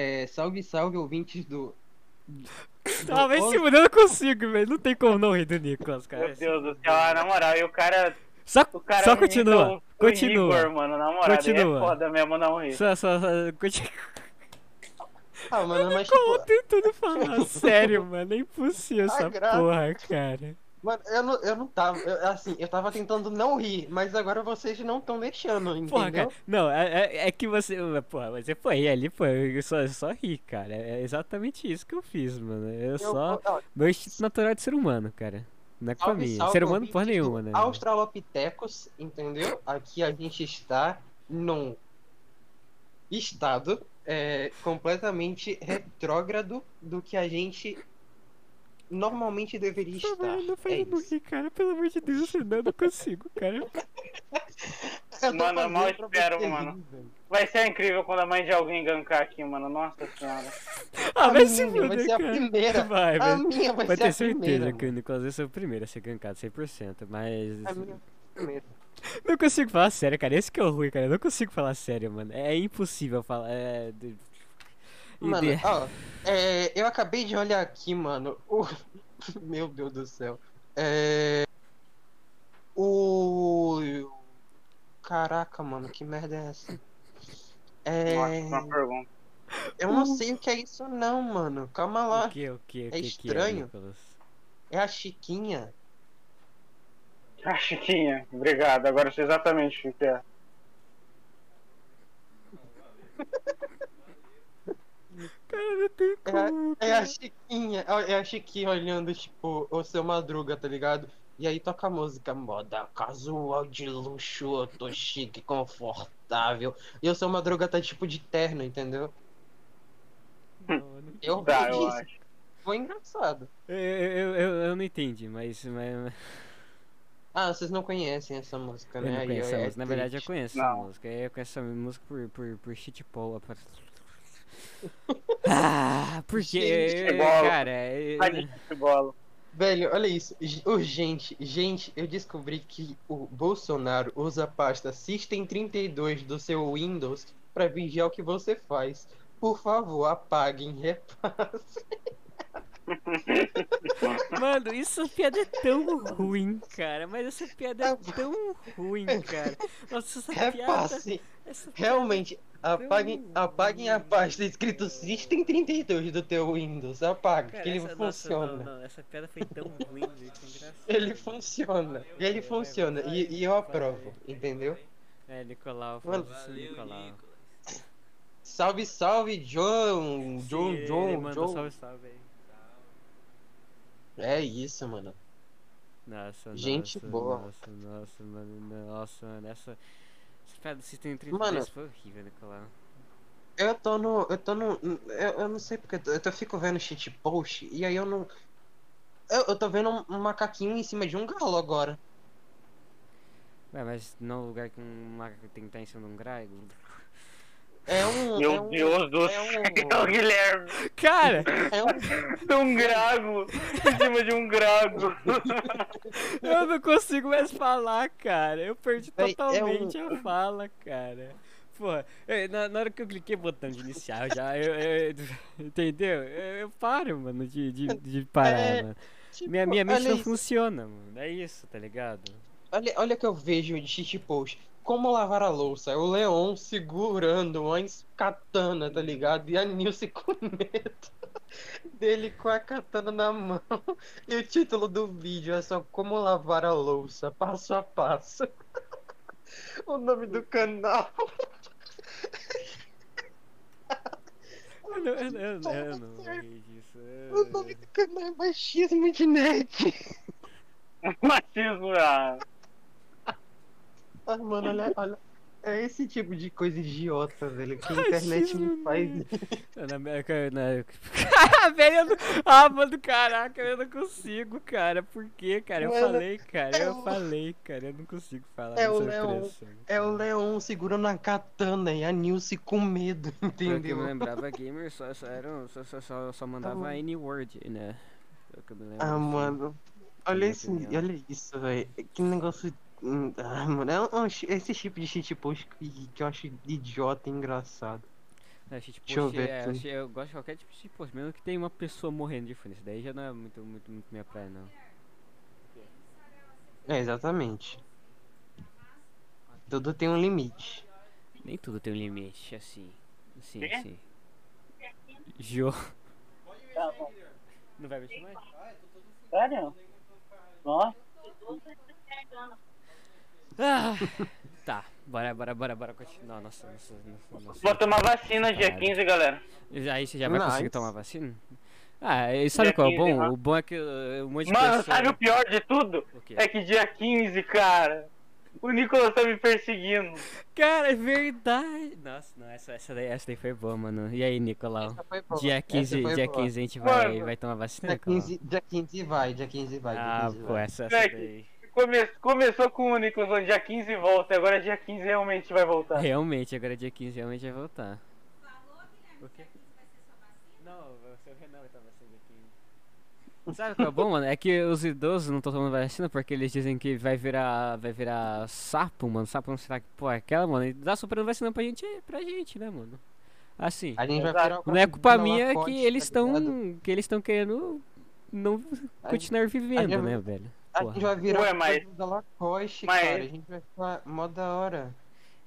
É, salve, salve, ouvintes do. Ah, vai se mudar, eu não consigo, velho. Não tem como não rir do Nicolas, cara. Meu Deus do céu, ah, na moral, e o cara. Só, O cara só continua. o- o Continua. Igor, mano, na moral, Continua. é foda mesmo não rir. Só, só, só, continua. Ah, mano, mas Como tipo. tentando falar sério, mano. É impossível essa graça. porra, cara. Mano, eu não, eu não tava. eu- assim, eu tava tentando não rir, mas agora vocês não estão deixando, entendeu? Porra, cara. Não, é, é, é que você. Porra, você foi ali, pô. Eu só, eu só ri, cara. É exatamente isso que eu fiz, mano. Eu, Eu- só. ó, Meu instinto natural é de ser humano, cara. Não é culpa minha. Ser humano porra nenhuma, né? Australopithecus, entendeu? Aqui a gente está num estado é, completamente retrógrado do que a gente normalmente deveria estar. mano, não faz É isso. cara. Pelo amor de Deus, eu não, não consigo, cara. Mano, eu mal espero, mano. Vai ser incrível quando a mãe de alguém gankar aqui, mano. Nossa senhora. Ah, A vai se minha vai fuder, ser a primeira. Vai, A vai. minha vai, Pode ser ter a certeza primeira. que o Nicolas vai ser o primeiro a ser gankado, 100%. Mas. A minha primeira. Não consigo falar sério, cara. Esse que é o ruim, cara. Eu não consigo falar sério, mano. É impossível falar. É. Mano, de- ó, é, eu acabei de olhar aqui, mano. O... Meu Deus do céu. É. O. Caraca, mano, que merda é essa? É. Nossa, uma pergunta. Eu não sei o que é isso, não, mano. Calma lá. O que, o que, o que, que estranho. Nicolas? É a Chiquinha. Ah, Chiquinha, obrigado. Agora eu sei exatamente o que é. Cara, não tem como. É cara. a Chiquinha. É a Chiquinha olhando, tipo, o seu Madruga, tá ligado? E aí toca a música moda casual de luxo, eu tô chique, confortável. E o seu Madruga tá tipo de terno, entendeu? Não, não Eu Tá, vi eu isso. acho. Foi engraçado. Eu, eu, eu, eu não entendi, mas. mas Ah, vocês não conhecem essa música, eu né? não Aí, conheço é música. Na verdade, eu conheço Não. essa música. Eu conheço essa música por, por, por shitpoll. apa- Ah, porque. Gente, bola. Cara, é- Ai, de bola. Velho, olha isso. Urgente. Gente, eu descobri que o Bolsonaro usa a pasta System32 do seu Windows pra vigiar o que você faz. Por favor, apaguem, repasse. Mano, essa piada é tão ruim, cara. Mas essa piada é tão ruim, cara. Nossa, essa piada. Repasse. Essa piada Realmente, apaguem, apaguem a pasta escrito System32 do teu Windows. Apaga, Cara, que ele essa, nossa, funciona. não, não, essa piada foi tão ruim, engraçado. Ele funciona. Ele funciona. E, e eu aprovo, entendeu? É, Nicolau, Mano, foda-se, Nicolau. Salve, salve, John! John, Sim, John, ele mandou John. salve, salve aí. É isso, mano. Nossa, Gente nossa, boa. Nossa, nossa, mano, nossa, mano, essa... Do System 33 Mano. foi horrível, Nicolau. Eu tô no. Eu tô no. Eu, eu não sei porque. Eu, tô- eu tô- fico vendo shit post e aí eu não. Eu, eu tô vendo um, macaquinho em cima de um galo agora. Ué, mas no lugar que um macaco tem que estar em cima de um grego? É um. Meu é um, Deus do é céu, um- Guilherme. Cara! É um. Um grago. Em cima de um grago. Eu não consigo mais falar, cara. Eu perdi é totalmente um- a fala, cara. Porra, eu- na, na hora que eu cliquei no botão de iniciar já, eu, eu- entendeu? Eu, eu paro, mano, de, de, de parar, É, mano. tipo, Minha, minha mente não isso. funciona, mano. É isso, tá ligado? Olha, olha que eu vejo de shit post. Como lavar a louça? É o Leon segurando uma katana, tá ligado? E a Nilce com medo dele com a katana na mão. E o título do vídeo é só Como lavar a louça, passo a passo. O nome do canal. Eu não, eu, não- eu, não- eu não ri disso. O nome do canal é Machismo de Net. Machismo, ah. Ai, mano, olha, olha. É esse tipo de coisa idiota, velho, que a internet me faz. Na América, na... Ah, velho, não... Ah, mano, caraca, eu não consigo, cara. Por quê, cara? Eu Mano, falei, cara, é eu o- falei, cara. Eu não consigo falar É o Leon, expressão, É o. Leon segurando a katana e a Nilce com medo, que eu entendeu? lembrava, gamer só, só, eram, só, só, só, só mandava mano. N-word, né? Pelo que eu me lembro, Ah, assim. mano. Olha esse, olha isso, velho. Que negócio. Hum, Ah, mano, é um- esse tipo de shit post que, que eu acho idiota e engraçado. É, shitpost, Deixa eu ver é, eu, eu gosto de qualquer tipo de shitpost, mesmo que tenha uma pessoa morrendo de fome. Isso daí já não é muito, muito, muito minha praia, não. É, exatamente. Tudo tem um limite. Nem tudo tem um limite, assim. Sim, Quê? sim. Jô. Tá bom. Não vai mexer mais? Sério? Nossa. Ah, tá, bora, bora, bora, bora continuar. Nossa, nossa, nossa, nossa. Vou tomar vacina dia Caralho. 15, galera. Aí você já vai conseguir Nice. tomar vacina? Ah, e sabe Dia qual é o 15, bom? né? O bom é que uh, um monte de Mano, pessoa... sabe o pior de tudo? O quê? É que dia 15, cara. O Nicolas tá me perseguindo. Cara, é verdade! Nossa, não, essa, essa, daí, essa daí foi boa, mano. E aí, Nicolau? Essa foi boa. Dia Essa 15, foi dia boa. 15 a gente vai, Mano. vai tomar vacina, Dia Nicolau? 15, dia 15 vai, dia 15 vai. dia Ah, 15 pô, vai. essa, essa Moleque. daí... Come- começou com o Nicolas dia 15 volta, e agora dia 15 realmente vai voltar. Realmente, agora dia 15 realmente vai voltar. O quê? Não, o Renan vai vacina dia 15. Sabe o que é bom, mano? É que os idosos não estão tomando vacina porque eles dizem que vai virar, vai virar sapo, mano. Sapo não será que, pô, é aquela, mano. E dá soprando vacina pra gente, pra gente, né, mano? Assim, A gente vai virar não é culpa minha Lacoste, que eles tá estão, que eles estão querendo não A continuar vivendo, gente- né, velho? A Porra. gente vai virar Ué, mas- da Lacoste, mas- cara. A gente vai ficar mó da hora.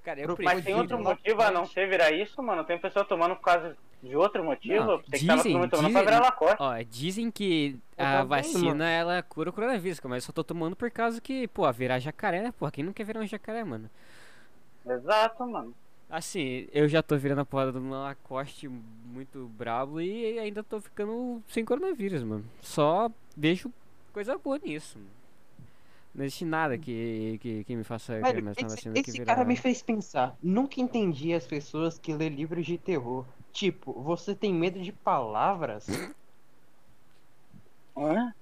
Cara, eu. Mas tem outro motivo a não ser virar isso, mano? Tem pessoa tomando por causa de outro motivo? Não, tem que estar dizem- tomando pra dizem- virar Lacoste. Ó, dizem que a vacina mano. ela cura o coronavírus, mas eu só tô tomando por causa que, pô, virar jacaré, né? Pô, quem não quer virar um jacaré, mano? Exato, mano. Assim, eu já tô virando a porra do Lacoste muito brabo e ainda tô ficando sem coronavírus, mano. Só vejo coisa boa nisso, mano. Não existe nada que, que, que me faça Velho, mais esse, que esse virar... cara me fez pensar. Nunca entendi as pessoas que lê livros de terror. Tipo, você tem medo de palavras? Hã?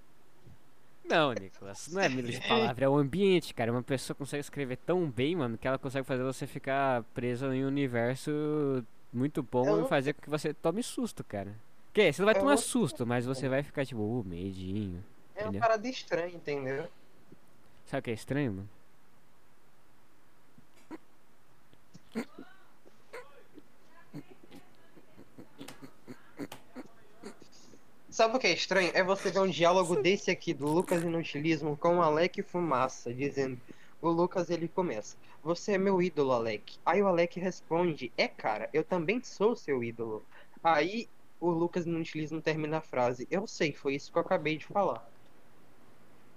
Não, Nicolas, não é medo de palavra, é o ambiente, cara. Uma pessoa consegue escrever tão bem, mano, que ela consegue fazer você ficar preso em um universo muito bom Eu e fazer com que você tome susto, cara. Que? Você não vai Eu tomar susto, mas você vai ficar tipo, uh, medinho. É uma parada estranha, entendeu? Sabe o que é estranho, mano? Sabe o que é estranho? É você ver um diálogo desse aqui, do Lucas Inutilismo, com o Alec Fumaça, dizendo. O Lucas ele começa. Você é meu ídolo, Alec. Aí o Alec responde: É, cara, eu também sou seu ídolo. Aí o Lucas Inutilismo termina a frase: Eu sei, foi isso que eu acabei de falar.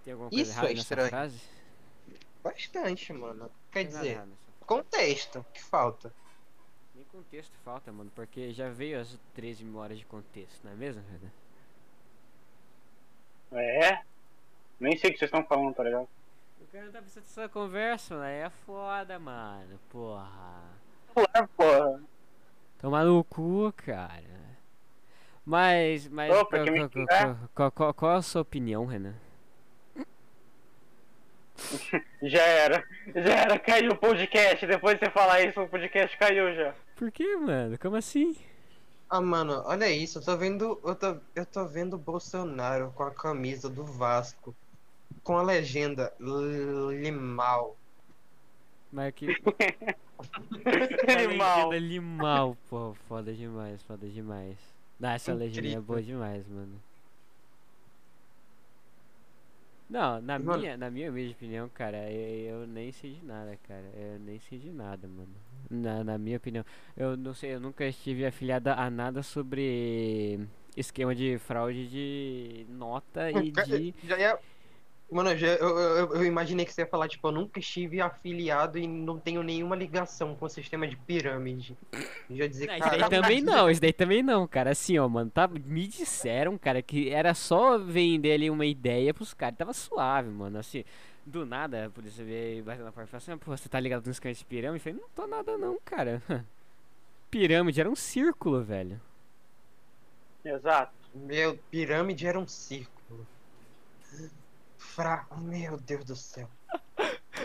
Tem alguma coisa Isso errada é nessa estranho. frase? Bastante, mano. Quer dizer, contexto, que falta. Nem contexto falta, mano, porque já veio as 13 mil horas de contexto, não é mesmo, Renan? É? Nem sei o que vocês estão falando, tá ligado? O cara não tá prestando essa conversa, mano. aí É foda, mano. Porra. Claro, porra. Tomar no cu, cara. Mas, mas. Ô, qual, qual- qual- qual- qual a sua opinião, Renan? Já era. Já era, caiu o podcast. Depois de você falar isso, o podcast caiu já. Por que, mano? Como assim? Ah, mano, olha isso, eu tô vendo. Eu tô, eu tô vendo o Bolsonaro com a camisa do Vasco. Com a legenda Limal. Mas que. Animal. Legenda Limal, pô. Foda demais, foda demais. Não, essa legenda é boa demais, mano. Não, na Mano. minha, na minha humilde opinião, cara, eu, eu nem sei de nada, cara. Eu nem sei de nada, mano. Na, na minha opinião. Eu não sei, eu nunca estive afiliada a nada sobre esquema de fraude de nota e de. Já ia. Mano, eu, eu, eu, imaginei que você ia falar, tipo, eu nunca estive afiliado e não tenho nenhuma ligação com o sistema de pirâmide. Eu já dizer, Não, isso daí cara, também não, isso daí também não, cara. Assim, ó, mano, tá, me disseram, cara, que era só vender ali uma ideia pros caras. Tava suave, mano. Assim, do nada, a polícia veio batendo na porta e falou assim: "Ah, pô, você tá ligado nos esquema de pirâmide? Eu falei: não tô nada, não, cara. pirâmide era um círculo, velho. Exato. Meu, pirâmide era um círculo. Fraco, meu Deus do céu.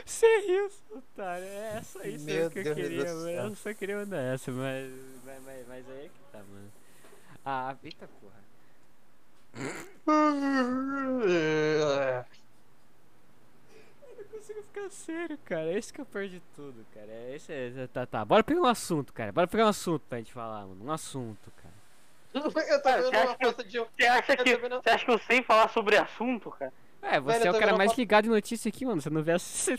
Você riu, otário. É só isso Meu que eu Deus do queria, mano. Eu só queria mandar essa, mas. Mas, mas, mas aí é que tá, mano. Ah, eita porra. Eu não consigo ficar sério, cara. Esse que eu perdi tudo, cara. Esse é. Tá, tá. Bora pegar um assunto, cara. Bora pegar um assunto pra gente falar, mano. Um assunto, cara. Eu tô vendo você uma acha que- foto de. Você acha Eu que, você acha que eu sei falar sobre assunto, cara? É, você Velho, é o cara mais uma- ligado em notícia aqui, mano. Você não vê as.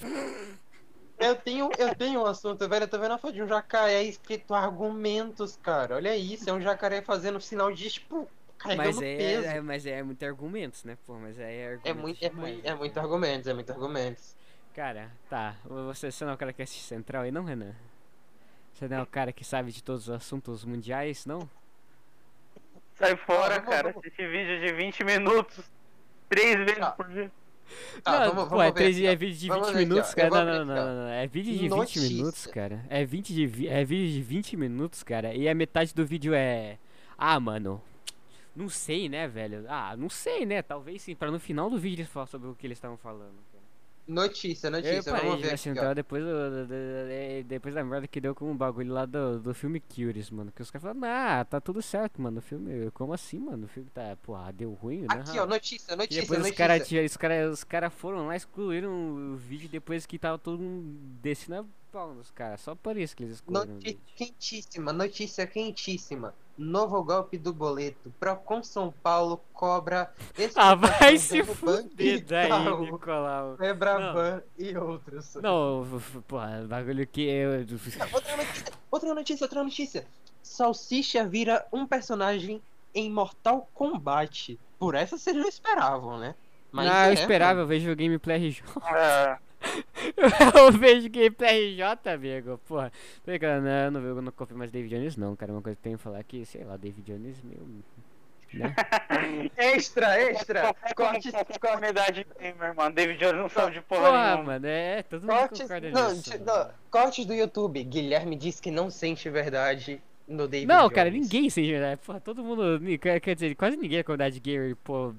Eu tenho, eu tenho um assunto, velho. Eu tô vendo a foto de um jacaré escrito argumentos, cara. Olha isso, é um jacaré fazendo sinal de tipo. Mas é, peso. é, mas é muito argumentos, né, pô? Mas é É argumentos muito, é, muito, né, é muito argumentos, é muito argumentos. Cara, tá. Você, você não é o cara que assiste Central aí, não, Renan? Você não é o cara que sabe de todos os assuntos mundiais, não? Sai fora, vamos- cara. Assiste vídeo de 20 minutos. Três vezes Tá. por dia. Tá, não, vamos, pô, vamos é, ver aqui, é vídeo de Vamos 20 ver aqui, minutos, ó. cara. Não, não, não, aqui, não, não. É vídeo de 20 Notícia. minutos, cara. É vídeo de, vi- é vídeo de 20 minutos, cara. E a metade do vídeo é. Ah, mano. Não sei, né, velho? Ah, não sei, né? Talvez sim. Pra no final do vídeo eles falar sobre o que eles estavam falando. Notícia, notícia, parei vamos ver ver aqui, ó. depois, depois da merda que deu com o bagulho lá do, do filme Cures, mano. Que os caras falaram, ah, tá tudo certo, mano. O filme. Como assim, mano? O filme tá. Porra, deu ruim, né? Aqui, ó, notícia, E notícia, depois os notícia. caras os cara, os cara foram lá, excluíram o vídeo depois que tava todo mundo descendo a pau nos caras. Só por isso que eles excluíram o Notícia quentíssima, notícia quentíssima. Novo golpe do boleto. Procon São Paulo cobra. Ah, vai se fuder daí, Itaú, Nicolau. Febraban e outros. Não, porra, bagulho que eu. Outra notícia, outra notícia, outra notícia. Salsicha vira um personagem em Mortal Kombat. Por essa vocês não esperavam, né? ah, é, eu esperava, mano. eu vejo o gameplay RJ. É, eu vejo gameplay RJ, amigo. Porra. Tô brincando, não, eu não, eu não confio mais David Jones, não, cara. Uma coisa que eu tenho que falar é que, sei lá, David Jones, meu. Né? Extra, extra. Corte Cortes, a comunidade gamer, mano. David Jones não sabe de porra, Porra, nenhuma. mano, é, todo mundo cortes, concorda não, nisso. não, cortes do YouTube. Guilherme diz que não sente verdade no David Não, Jones. cara, ninguém sem. Porra, todo mundo. Quer dizer, quase ninguém da comunidade gamer, pô,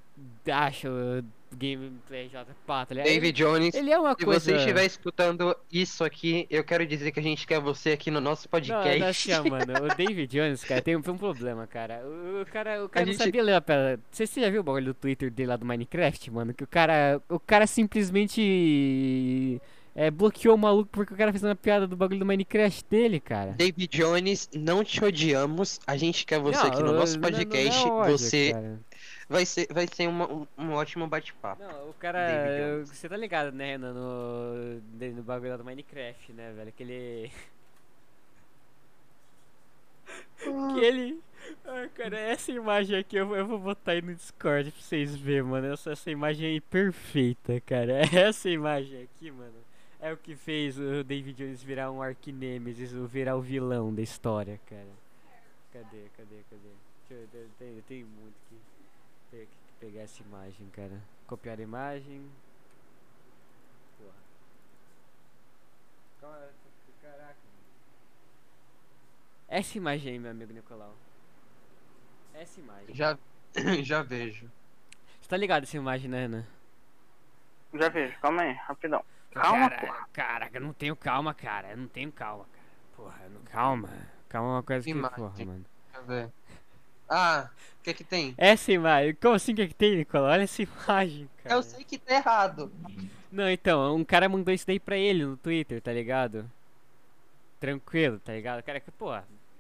acha o gameplay J pá, tá ligado? David Jones, Ele, ele é uma se coisa. você estiver escutando isso aqui, eu quero dizer que a gente quer você aqui no nosso podcast. não, assim, mano, o David Jones, cara, tem um, tem um problema, cara. O, o cara, o cara não gente- sabia ler a pedra. Você, você já viu o bagulho do Twitter dele lá do Minecraft, mano? Que o cara. O cara simplesmente. É, bloqueou o maluco porque o cara fez uma piada do bagulho do Minecraft dele, cara. David Jones, não te odiamos. A gente quer você Não, aqui no nosso não- não é podcast. ódio, você cara. vai ser, vai ser uma- um, um ótimo bate-papo. Não, o cara. Você tá ligado, né, Renan, no, no bagulho lá do Minecraft, né, velho? Aquele. que ele. Ai, cara, essa imagem aqui eu, eu vou botar aí no Discord pra vocês verem, mano. Essa, essa imagem aí perfeita, cara. Essa imagem aqui, mano, é o que fez o David Jones virar um Arquinemesis, o virar o vilão da história, cara. Cadê, cadê, cadê? Deixa eu, tem, tem, muito que, tem que pegar essa imagem, cara. Copiar a imagem. Porra. Calma, caraca. mano. Essa imagem aí, meu amigo Nicolau. Essa imagem. Já, já vejo. Você tá ligado essa imagem, né, Renan? Já vejo, calma aí, rapidão. Calma, cara, porra. Caraca, eu não tenho calma, cara. Eu não tenho calma, cara. Porra, não, calma. Calma é uma coisa que, Imagem. porra, mano. Ah, o que que tem? Essa imagem, como assim que é que tem, Nicolau? Olha essa imagem, cara. Eu sei que tá errado. Não, então, um cara mandou isso daí pra ele no Twitter, tá ligado? Tranquilo, tá ligado? O cara que, pô,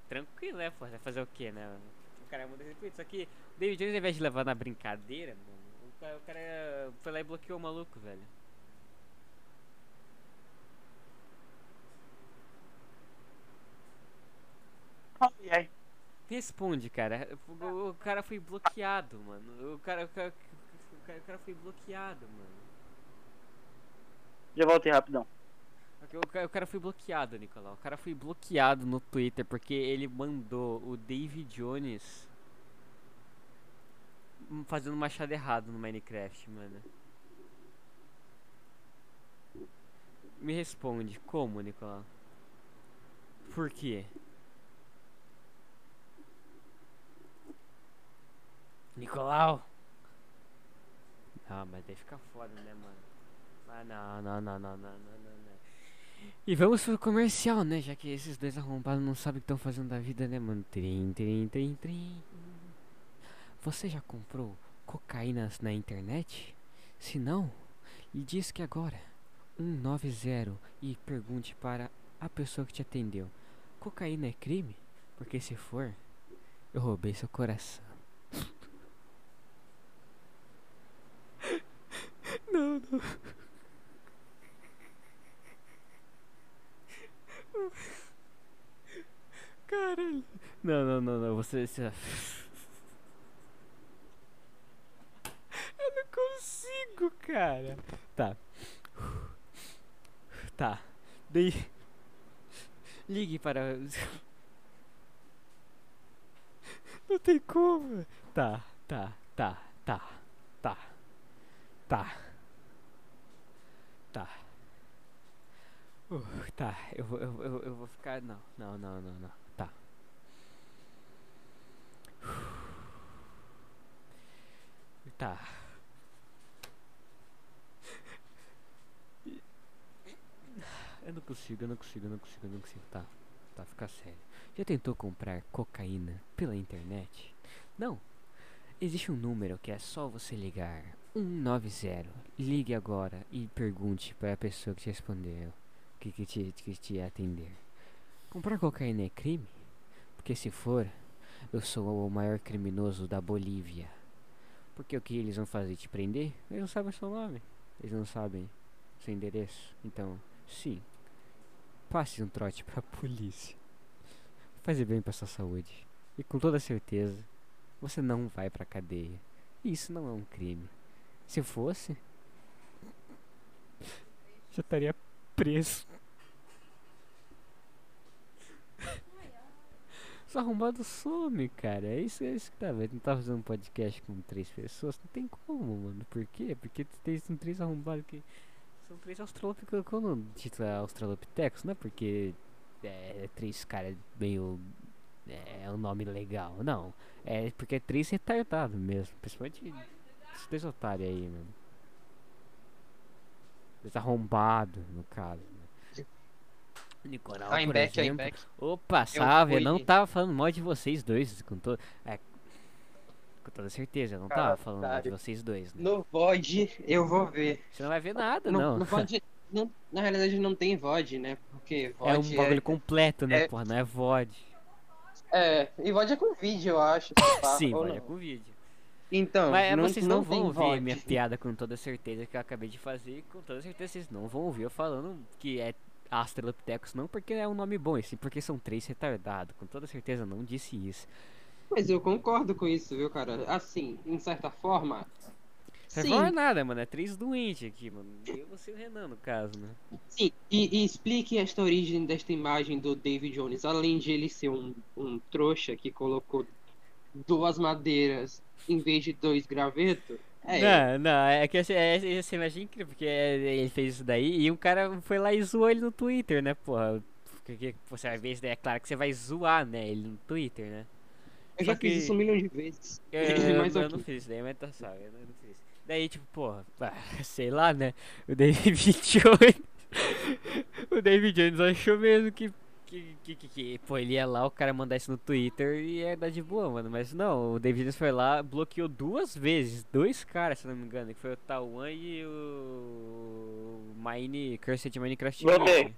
tranquilo, né, pô? Vai fazer o quê, né? O cara mandou esse tweet, só que o David Jones, ao invés de levar na brincadeira, mano, o o cara foi lá e bloqueou o maluco, velho. Responde, cara. O, o cara foi bloqueado, mano. O cara, o cara, o cara, o cara foi bloqueado, mano. Já voltei rapidão. O cara, o cara foi bloqueado, Nicolau. O cara foi bloqueado no Twitter porque ele mandou o David Jones hum, fazendo machado errado no Minecraft, mano. Me responde, como, Nicolau? Por quê? Nicolau! Ah, mas daí fica foda, né, mano? Ah, não, não, não, não, não, não, não. E vamos pro comercial, né? Já que esses dois arrombados não sabem o que estão fazendo da vida, né, mano? Trim, trim, trim, trim. Você já comprou cocaínas na internet? Se não, lhe diz que agora 190 e pergunte para a pessoa que te atendeu: Cocaína é crime? Porque se for, eu roubei seu coração. Não. Caralho. Não, não, não, não. Você. você... Eu não consigo, cara. Tá. Tá. Daí. Ligue para. Não tem como. Tá, tá, tá, tá, tá, tá. Tá. Uh, tá, eu, eu, eu, eu vou ficar. Não, não, não, não, não. Tá. Tá. Eu não consigo, eu não consigo, eu não consigo, eu não consigo. Tá, tá, fica sério. Já tentou comprar cocaína pela internet? Não. Existe um número que é só você ligar 190. Ligue agora e pergunte para a pessoa que te respondeu, que, que, te, que te atender. Comprar cocaína é crime? Porque se for, eu sou o maior criminoso da Bolívia. Porque o que eles vão fazer? Te prender? Eles não sabem seu nome. Eles não sabem seu endereço. Então, sim. Passe um trote pra polícia. Fazer bem pra sua saúde. E com toda certeza, você não vai pra cadeia. Isso não é um crime. Se fosse, já estaria preso. Só arrombado some, cara. É isso, é isso que tá vendo. Não tá fazendo um podcast com três pessoas. Não tem como, mano. Por quê? Porque tem três arrombados que. São três australopithecus. Quando é australopithecus, não é porque é três caras meio. É um nome legal. Não. É porque é três retardados mesmo. Principalmente esses três otários aí, mano. Três arrombados, no caso. Né? Nicolau, I'm por back, I'm exemplo. back. Opa, salve, eu não fui- tava falando mal de vocês dois, com, to... é, com toda certeza, eu não tava falando mal de vocês dois, né? No VOD eu vou ver. Você não vai ver nada, No, não. no VOD, não- na realidade não tem VOD, né? Porque É um VOD bagulho completo, né, é- porra, não é VOD. É, e VOD é com vídeo, eu acho. Sim, VOD é não. com vídeo. Então, Mas não, vocês não, vão tem ouvir VOD. minha piada com toda certeza que eu acabei de fazer, e com toda certeza vocês não vão ouvir eu falando que é Australopithecus, não porque é um nome bom, e sim porque são três retardados. Com toda certeza eu não disse isso. Mas eu concordo com isso, viu, cara? Assim, em certa forma. Você Sim, não é nada, mano, é três doentes aqui, mano. Eu, você e o Renan, no caso, né? sim. E, e explique esta origem desta imagem do David Jones. Além de ele ser um, um trouxa que colocou duas madeiras em vez de dois gravetos. É, Não, não, é que essa, essa, essa imagem é incrível, porque é- ele fez isso daí e um cara foi lá e zoou ele no Twitter, né, porra? Porque você vai ver isso daí, é claro que você vai zoar, né, ele no Twitter, né? eu já só fiz que- isso um milhão de vezes. Eu, eu, eu ok. não fiz isso daí, mas tá salvo, eu não, eu não fiz. Daí, tipo, porra, ah, sei lá, né, o David Jones, o David Jones achou mesmo que que, que, que, que, pô, ele ia lá, o cara mandar isso no Twitter e ia dar de boa, mano. Mas não, o David Jones foi lá, bloqueou duas vezes, dois caras, se não me engano, que foi o Tawan e o Mine, Cursed Minecraft. Voltei.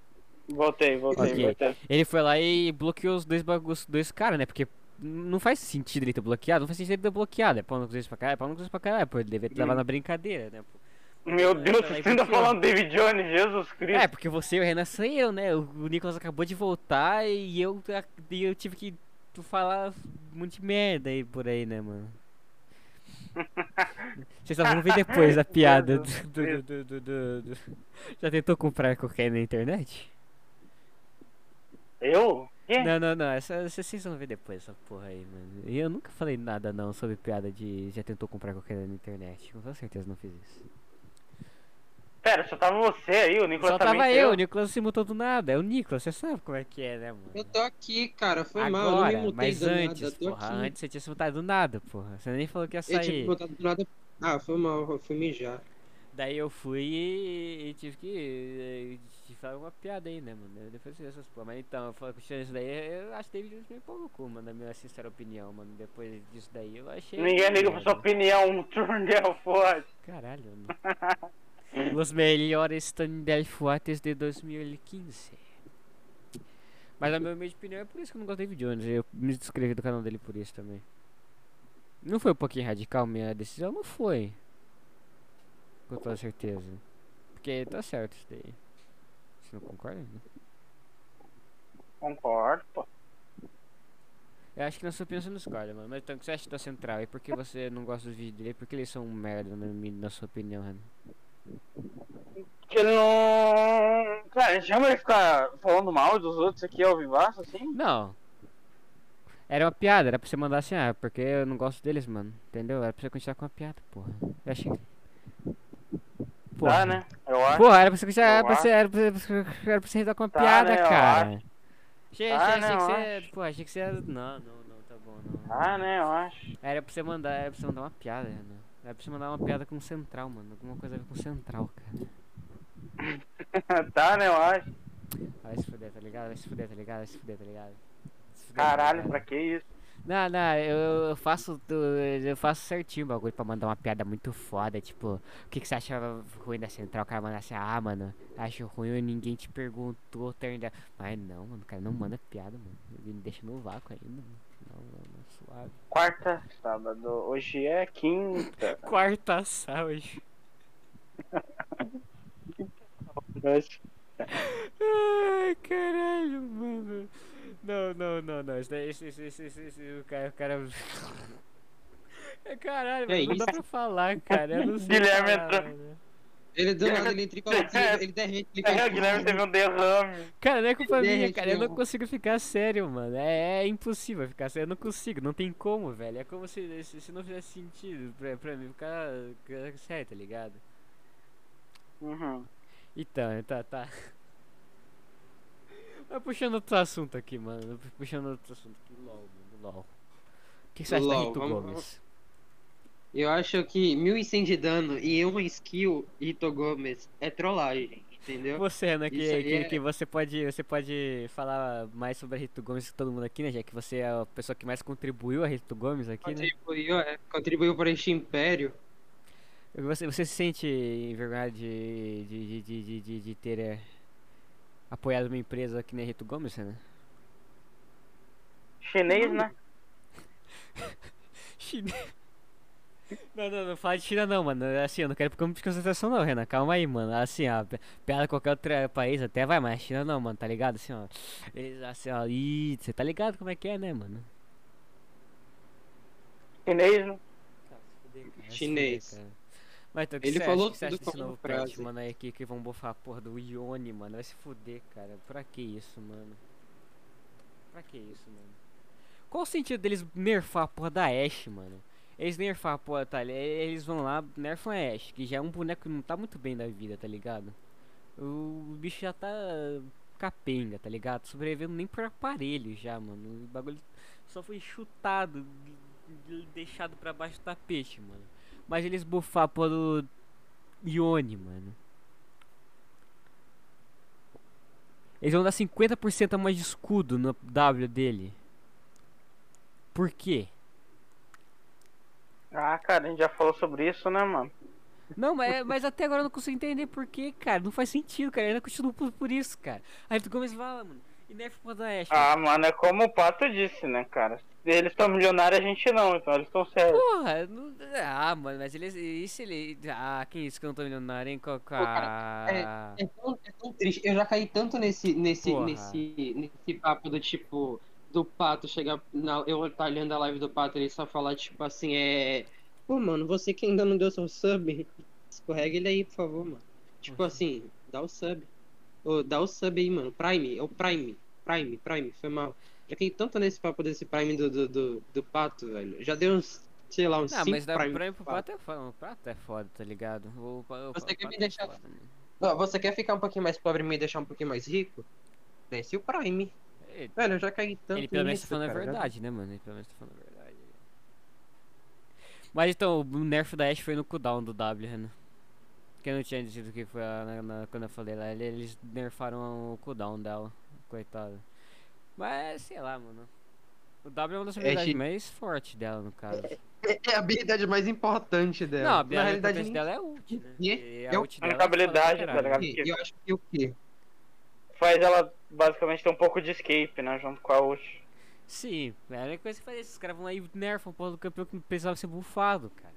Voltei, voltei, Ok. voltei. Ele foi lá e bloqueou os dois bagulhos, dois caras, né? Porque não faz sentido ele ter bloqueado, não faz sentido ele ter bloqueado. É pau no pra caralho, é pau no pra caralho, pô. Ele deveria ter levado na brincadeira, né? Pô. Meu Deus, Aí você ainda bloqueou. falando David Jones, Jesus Cristo. É, porque você e o Renan sou eu, né? O Nicolas acabou de voltar e eu, eu tive que falar um monte de merda aí por aí, né, mano? Vocês só vão ver depois a piada do, do, do, Já tentou comprar cocaína na internet? Eu? Quê? Não, não, não, essa, vocês vão ver depois essa porra aí, mano. E eu nunca falei nada não sobre piada de já tentou comprar cocaína na internet. Com toda certeza não fiz isso. Pera, só tava você aí, o Nicolas Só também tava eu, o Nicolas se mutou do nada. É o Nicolas, você sabe como é que é, né, mano? Eu tô aqui, cara. Foi mal, eu não Agora, me mutei mas do antes, nada. Porra, aqui. antes você tinha se mutado do nada, porra. Você nem falou que ia Eu tinha sair. mutado do nada. Ah, foi mal, eu fui mijar. Daí eu fui e, e tive que te falar uma piada aí, né, mano? Eu Depois eu fiz essas porra. Mas então, eu falo continuando isso daí, eu acho que David Jones meio pau no cu, mano, na minha sincera opinião, mano. Depois disso daí eu achei. Ninguém liga pra sua opinião, um turnel forte. Caralho, mano. Os melhores Thunderfuates de 2015. Mas a minha opinião é por isso que eu não gosto do David Jones. Eu me inscrevi do canal dele por isso também. Não foi um pouquinho radical minha decisão? Não foi. Com toda certeza. Porque tá certo isso daí. Você não concorda? Né? Concordo, pô. Eu acho que na sua opinião você não escolhe, mano. Mas então, o que você acha da Central? E por que você não gosta dos vídeos dele? Porque eles são um merda, na, na sua opinião, Renan? Que ele não. Cara, a gente chama ele ficar falando mal dos outros aqui ao vivaço, assim? Não. Era uma piada, era pra você mandar assim, ah, porque eu não gosto deles, mano. Entendeu? Era pra você continuar com a piada, porra. Eu achei que. Porra. Dá, né? Eu acho. Porra, era pra você continuar. Era pra você, era pra, era pra você lidar com a Tá, piada, né? Cara. Achei, Ah, achei, né, achei que você. Pô, achei que você ia. Não, não, não, tá bom, não. Ah, né? Eu acho. Era pra você mandar, era pra você mandar uma piada, Renan. Era pra você mandar uma piada com central, mano. Alguma coisa a ver com central, cara. tá, né? Eu acho. Vai se fuder, tá ligado? Vai se fuder, tá ligado? Vai se fuder, tá ligado? Fuder, tá Caralho, ligado? pra que isso? Não, não, eu, eu faço eu faço certinho o bagulho pra mandar uma piada muito foda, tipo, o que, que você acha ruim da central? O cara manda assim, ah, mano, acho ruim e ninguém te perguntou, tá ainda. Mas não, mano, o cara não manda piada, mano. Ele me deixa no vácuo ainda, mano. Não, não, não, suave. Quarta, sábado. Hoje é quinta. Quarta sábado. Ai, caralho, mano. Não, não, não, não. Isso daí, esse, esse, esse, esse, esse, o cara. O cara... É, Caralho, Que não isso? dá pra falar, cara. Eu não sei. Guilherme falar, entrou. mano. Ele do nada, ele entra em coletivo, ele derrete, ele É, o Guilherme teve um derrame. Cara, não é culpa minha, cara. Eu não consigo ficar sério, mano. É, é impossível ficar sério. Eu não consigo, não tem como, velho. É como se, se, se não fizesse sentido pra, pra mim ficar, ficar sério, tá ligado? Uhum. Então, tá, tá. Mas puxando outro assunto aqui, mano. Puxando outro assunto aqui. LOL, mano, LOL. O que você acha da LOL, Rito vamos- Gomes? Eu acho que 1100 de dano e um skill Ito Gomes é trollagem, entendeu? Você, né, que, que, é- que você pode você pode falar mais sobre a Rito Gomes que todo mundo aqui, né, já que você é a pessoa que mais contribuiu a Rito Gomes aqui, né? Contribuiu, é, contribuiu para este império. Você, você se sente envergonhado de, de, de, de, de, de ter é, apoiado uma empresa que nem a Rito Gomes, né? Chinês, né? China. Não, não, não fala de China não, mano. Assim, eu não quero ir pro campo de concentração não, Renan. Calma aí, mano. Assim, ó, pi- piada qualquer outro país até vai, mas China não, mano, tá ligado? Assim, ó. Eles, assim, ó, ih, você tá ligado como é que é, né, mano? Chinês, né? Chinês. Mas então, que Ele falou acha, que você acha desse como novo patch, mano, aí que, que vão bufar a porra do Ione, mano? Vai se fuder, cara. Pra que isso, mano? Pra que isso, mano? Qual o sentido deles nerfar a porra da Ashe, mano? Eles nerfar a porra, tá? Eles vão lá, nerfam a Ashe, que já é um boneco que não tá muito bem da vida, tá ligado? O bicho já tá capenga, tá ligado? Sobrevivendo nem por aparelho já, mano. O bagulho só foi chutado, deixado pra baixo do tapete, mano. Mas eles buffar a porra do Ione, mano. Eles vão dar 50% a mais de escudo no W dele. Por quê? Ah, cara, a gente já falou sobre isso, né, mano? Não, mas, mas até agora eu não consigo entender por quê, cara. Não faz sentido, cara. Eu ainda continuo por, por isso, cara. Aí tu Gomes fala, mano. E nerf porra da. Ah, mano, é como o Pato disse, né, cara? Eles estão milionários, a gente não, então eles estão sérios. Porra, não- ah, mano, mas eles. Se ele. Ah, quem disse que eu não tô milionário, hein? Com, com a- É tão, é tão triste. Eu já caí tanto nesse, nesse, Porra. nesse, nesse papo do tipo. Do pato chegar. Na, eu tá olhando a live do pato e ele só falar, tipo assim, é. Pô, mano, você que ainda não deu seu sub, escorrega ele aí, por favor, mano. Tipo assim, dá o sub. Ô, dá o sub aí, mano. Prime, é o Prime. Prime, Prime, foi mal. Já caí tanto nesse papo desse Prime do, do, do, do pato, velho. Já deu uns, sei lá, uns Não, 5 mas dá Prime. Prime pro pro pato é foda. O pato é foda, tá ligado? O, o, Você o quer me pato é deixar- foda, mano. Ó, você quer ficar um pouquinho mais pobre e me deixar um pouquinho mais rico? Desce o Prime. Ele, Velho, eu já caí tanto ele pelo menos tá falando a já- verdade, né, mano? Ele pelo menos tá falando a verdade. Mas então, o nerf da Ashe foi no cooldown do W, Renan. Que eu não tinha dito que foi a- na- na- quando eu falei lá. ele- Eles nerfaram o cooldown dela. Coitado. Mas sei lá, mano. O W é uma das habilidades mais fortes dela, no caso. É, é a habilidade mais importante dela. Não, a habilidade mais importante dela é a ult, né? E a ult dela é habilidade, tá ligado? E eu acho que o quê? Faz ela basicamente ter um pouco de escape, né? Junto com a ult. Sim, é a única coisa que faz esses caras vão lá e nerfam o porra do campeão que precisava ser bufado, cara.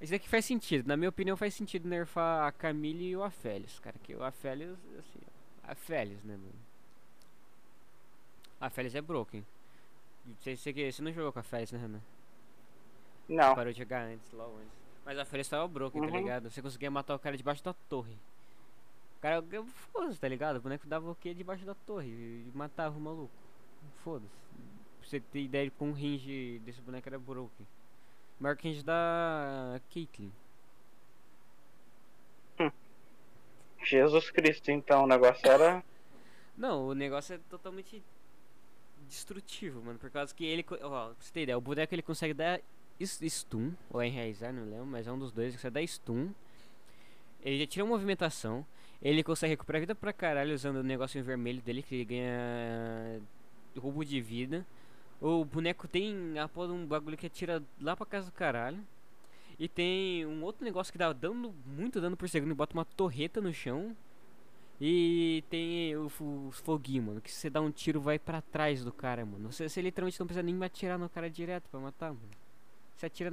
Isso aqui faz sentido, na minha opinião faz sentido nerfar a Camille e o Aphelios, cara. Que o Aphelios, assim, Aphelios, né, mano? A Félix é broken. Você, você, você não jogou com a Félix, né, Renan? Não. Parou de jogar antes, logo antes. Mas a Félix tava broken, tá uhum. tá ligado? Você conseguia matar o cara debaixo da torre. O cara, foda-se, tá ligado? O boneco dava o que debaixo da torre e matava o maluco. Foda-se. Pra você ter ideia de como o range desse boneco era broken. O maior range da Caitlyn. Hum. Jesus Cristo, então o negócio era. Não, o negócio é totalmente destrutivo, mano. Por causa que ele. Ó, pra você ter ideia, o boneco ele consegue dar stun, ou enraizar, não lembro, mas é um dos dois. Ele consegue dar stun. Ele já tira uma movimentação. Ele consegue recuperar vida pra caralho usando o negócio em vermelho dele, que ele ganha roubo de vida. O boneco tem a porra de um bagulho que atira lá pra casa do caralho. E tem um outro negócio que dá dano, muito dano por segundo e bota uma torreta no chão. E tem os foguinhos, mano. Que se você dá um tiro, vai pra trás do cara, mano. Você, você literalmente não precisa nem atirar no cara direto pra matar, mano. Você atira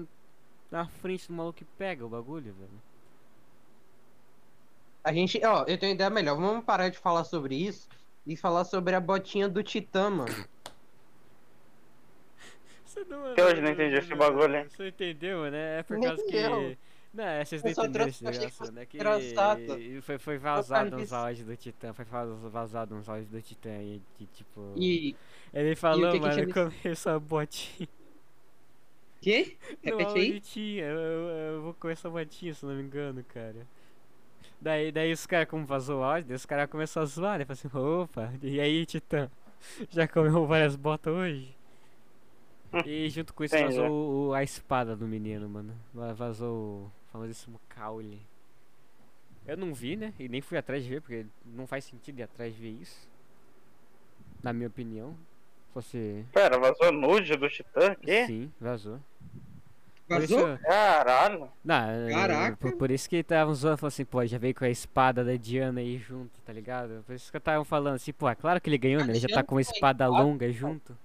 na frente do maluco que pega o bagulho, velho. A gente, ó, eu tenho ideia melhor. Vamos parar de falar sobre isso e falar sobre a botinha do Titã, mano. Você não, Até hoje não entendi esse bagulho, né? Você entendeu, né? É por causa que. Não, é, vocês não entenderam esse negócio, né? Que foi, foi vazado uns áudios do Titã, foi vazado uns áudios do Titã e de, tipo... E... Ele falou, que mano, que começou a botinha. Que? Repete aí? Tinha, eu, eu, eu, vou começar a botinha, se não me engano, cara. Daí, daí os caras, como vazou o áudio, os caras começaram a zoar, né? Falaram assim, opa, e aí, Titã? Já comeu várias botas hoje? E junto com isso vazou o, a espada do menino, mano. Vazou famosíssimo caule. Eu não vi, né? E nem fui atrás de ver, porque não faz sentido ir atrás de ver isso. Na minha opinião. Fosse. Pera, vazou nude do Titã? Quê? Sim, vazou. Vazou? Isso... Caralho! Não, é, Caraca! Por, por isso que estavam zoando, falando assim, pô, já veio com a espada da Diana aí junto, tá ligado? Por isso que estavam falando assim, pô, é claro que ele ganhou, né? Ele já tá com uma espada longa junto.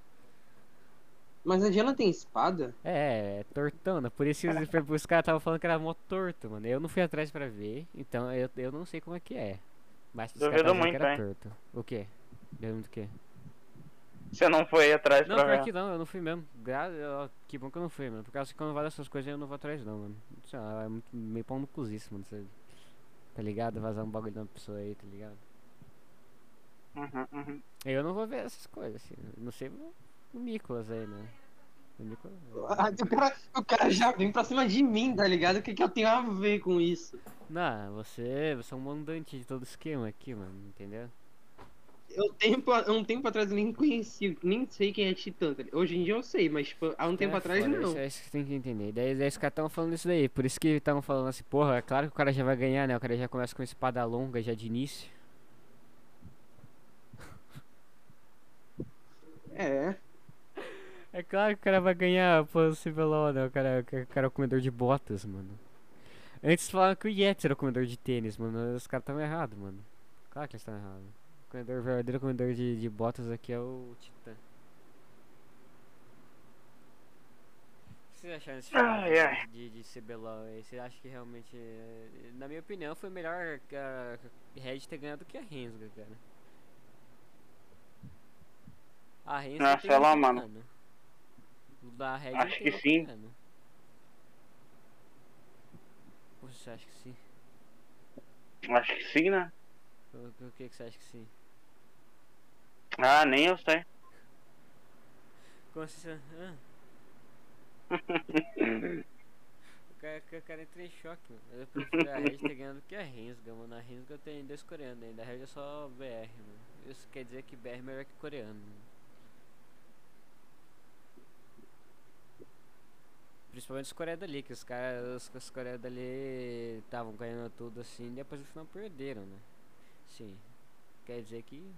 Mas a Diana tem espada? É, é tortona. Por isso que os, os caras estavam falando que era mó torto, mano. Eu não fui atrás pra ver, então eu, eu não sei como é que é. Mas os caras muito, que era hein? torto. O quê? Duvido do quê? Você não foi atrás não, pra ver? Não, que não, eu não fui mesmo. Gra que bom que eu não fui, mano. Por causa que quando vai dessas coisas eu não vou atrás não, mano. Sei lá, é muito, meio pão no cozice, mano. Você, tá ligado? Vazar um bagulho de uma pessoa aí, tá ligado? Uhum, uhum. Eu não vou ver essas coisas, assim. Não sei o Nicolas aí, né? O, Nicolas... Ah, o, cara, o cara já vem pra cima de mim, tá ligado? O que, que eu tenho a ver com isso? Não, você, você é um mandante de todo esquema aqui, mano, entendeu? Eu tempo, um tempo atrás eu nem conheci, nem sei quem é Titã. Tá Hoje em dia eu sei, mas tipo, há um tempo é atrás foda, não. Isso é isso que tem que entender. Daí, daí os caras estavam falando isso daí. Por isso que estavam falando assim, porra, é claro que o cara já vai ganhar, né? O cara já começa com espada longa já de início. É. É claro que o cara vai ganhar CBLOL, né? O cara, o cara é o comedor de botas, mano. Antes falavam que o Yetis era o comedor de tênis, mano. Os caras estavam errados, mano. Claro que eles estão errados. O comedor, verdadeiro comedor de, de botas aqui é o Titã. O que vocês acharam desse ah, de, de CBLOL aí? Você acha que realmente. Eh, na minha opinião, foi melhor a Red ter ganhado do que a Rensga, cara. A Rensga. Nossa, ela, mano. Da Red Acho que sim. Você acha que sim? Acho que sim, né? O, o que, que você acha que sim? Ah, nem eu sei. Como assim? Ah. o, cara, o cara entra em choque, mano. Eu prefiro a Red ter ganhado que a Rensga, mano. A Rensga tem dois coreanos ainda. A Red é só BR, mano. Isso quer dizer que BR é melhor que coreano, mano. Principalmente os Coreia dali, que os caras, os Coreia dali estavam ganhando tudo assim e depois no final perderam, né? Sim. Quer dizer que.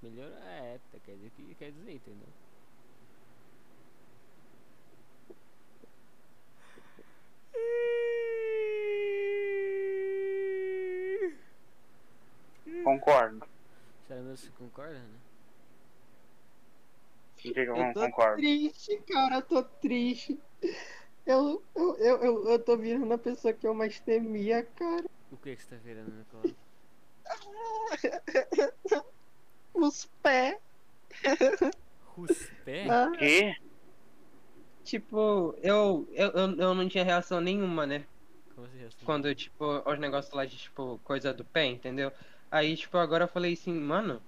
Melhorar, é, tá, quer dizer que quer dizer, entendeu? Concordo. Sério mesmo, você concorda, né? Eu tô concordo? triste, cara, eu tô triste. Eu, eu, eu, eu, eu tô virando a pessoa que eu mais temia, cara. O que que você tá virando, Nicolas? Os pés. Ruspé? Ah, Que? tipo, eu, eu, eu, eu não tinha reação nenhuma, né? Como você responde? Quando, tipo, os negócios lá de, tipo, coisa do pé, entendeu? Aí, tipo, agora eu falei assim, mano.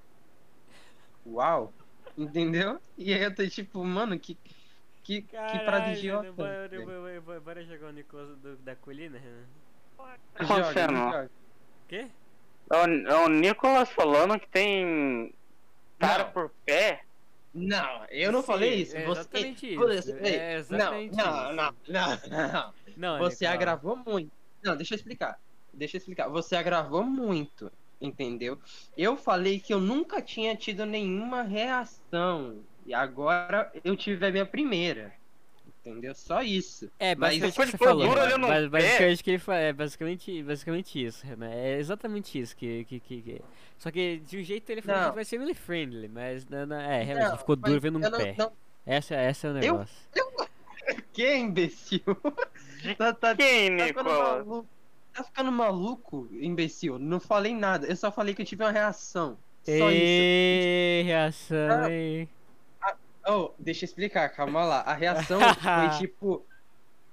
Uau! Entendeu? E aí eu tô tipo, mano, que. Que, que parada idiota. Bora, bora, bora, bora jogar o Nicolas do- da colina, Renan? Joga, Acontecendo. joga. Quê? É o, é o Nicolas falando que tem cara Não. por pé. Não, eu não Sim, falei isso. é Você, exatamente você- isso, é exatamente não, não, isso. não, não, não. Não, Você Nicolas. agravou muito. Não, deixa eu explicar. Deixa eu explicar. Você agravou muito, entendeu? Eu falei que eu nunca tinha tido nenhuma reação. E agora eu tive a minha primeira. Entendeu? Só isso. É, Mas basicamente o que depois você ficou falou. duro Renan. ali no Bas- pé. Basicamente, que ele fa- é basicamente, basicamente isso, Renan. É exatamente isso que, que, que, que- Só que de um jeito ele falou Não. que vai ser family friendly, mas não, não, é, realmente Não, ficou mas duro vendo um eu não- pé. não- Essa, essa é o Eu- negócio. Que imbecil? Tá, tá, Quem, tá Nicolas? Tá ficando maluco, imbecil. Não falei nada. Eu só falei que eu tive uma reação. Só isso. Ei, reação, Ah. hein? Oh, deixa eu explicar, calma lá. A reação foi tipo.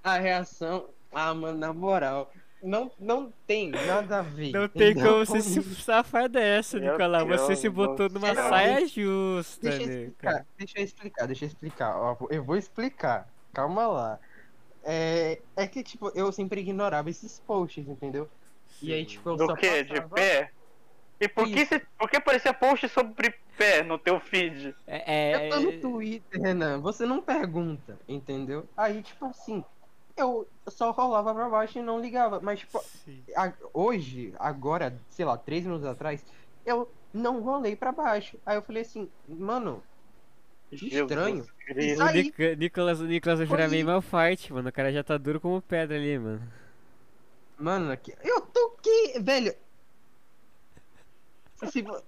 A reação. Ah, mano, na moral. Não, não tem nada a ver. Não tem entendeu? como você se isso. safar dessa, Meu Nicolau. Você Deus se botou numa saia justa, Deixa eu explicar, deixa eu explicar, deixa eu explicar. Ó, eu vou explicar. Calma lá. É, é que, tipo, eu sempre ignorava esses posts, entendeu? E aí, tipo, eu Do só que? De passava- pé? E por que, você, por que aparecia post sobre pé no teu feed? É, é, Eu tô no Twitter, Renan. Você não pergunta, entendeu? Aí, tipo assim, eu só rolava pra baixo e não ligava. Mas, tipo, a- hoje, agora, sei lá, três minutos atrás, eu não rolei pra baixo. Aí eu falei assim, mano, Estranho. O Nic- Nicolas, o Nicolas vai virar Foi- meio malfight, mano. O cara já tá duro como pedra ali, mano. mano, aqui, eu tô que, velho. Se vo-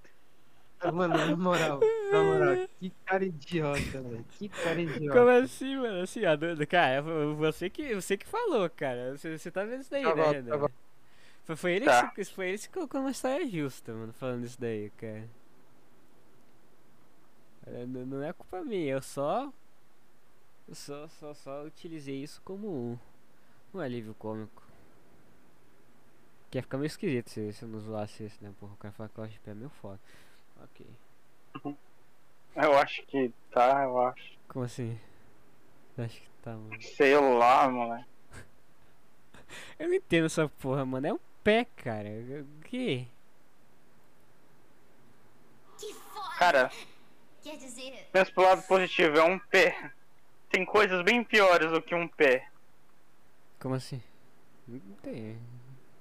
Mano, na moral, na moral, que cara idiota, velho. Que cara idiota. Como assim, mano? Assim, ó, cara, você que, você que falou, cara. Você, você tá vendo isso daí, Tá né, bom, tá bom. Foi, foi ele Tá. que foi ele que colocou numa saia justa, mano, falando isso daí, cara. É, Não é culpa minha, eu só. Eu só, só, só utilizei isso como um, um alívio cômico. Que ia ficar meio esquisito se, se eu não zoasse isso, né? Porra, o cara fala que eu acho de pé meio foda. Ok. Eu acho que tá, eu acho. Como assim? Acho que tá, mano. Sei lá, mano. Eu não entendo essa porra, mano. É um pé, cara. O que? Que foda! Cara, Quer dizer, pensa pro lado positivo, é um pé. Tem coisas bem piores do que um pé. Como assim? Não tem.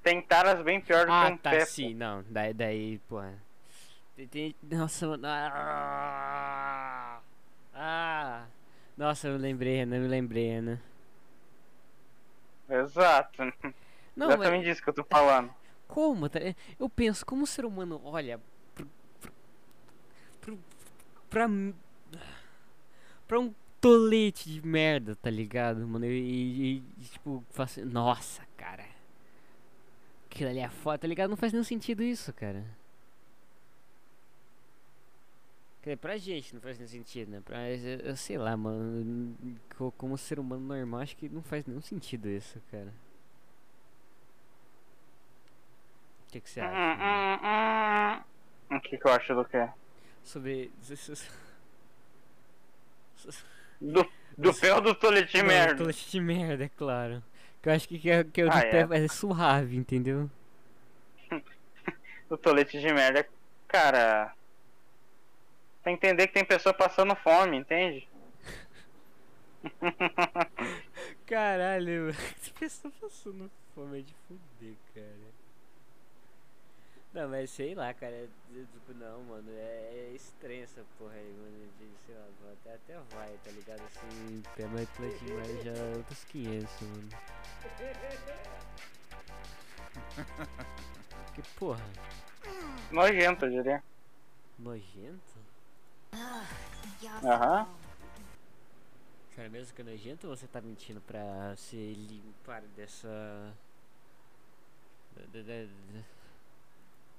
Tem caras bem piores do que Ah, um tá, pé. sim, não. Daí, daí porra. Tem, tem- nossa, mano. Ah, ah. Nossa, eu lembrei, Renan, eu lembrei, Renan. pô. Exato. Não, mas Exatamente disso que eu tô falando. como? tá- Eu penso, como o ser humano olha pra, pra um tolete de merda, tá ligado, mano? E, e- tipo, assim, nossa, cara. Aquilo ali é foda, tá ligado? Não faz nenhum sentido isso, cara. Quer dizer, pra gente não faz nenhum sentido, né? Pra, eu, eu sei lá, mano. co- Como ser humano normal, acho que não faz nenhum sentido isso, cara. O que, que você acha? O que, que eu acho do quê? Sobre. Do, do pé ou do tolete de merda? Tolete de merda, é claro. Que eu acho que, que, é- que é o do Ah, pé é. é suave, entendeu? Do tolete de merda. Cara. Tem que entender que tem pessoa passando fome, entende? Caralho, pessoa passando fome é de fuder, cara. Não, mas sei lá, cara. Tipo, não, mano. É, é estranho essa porra aí, mano. De, sei lá, até, até vai, tá ligado? Assim, pé mais plate demais já é outros 500, mano. Que porra? Nojento, eu diria. Nojento? Aham. Cara, mesmo que é nojento ou você tá mentindo pra se limpar dessa. da- da- da-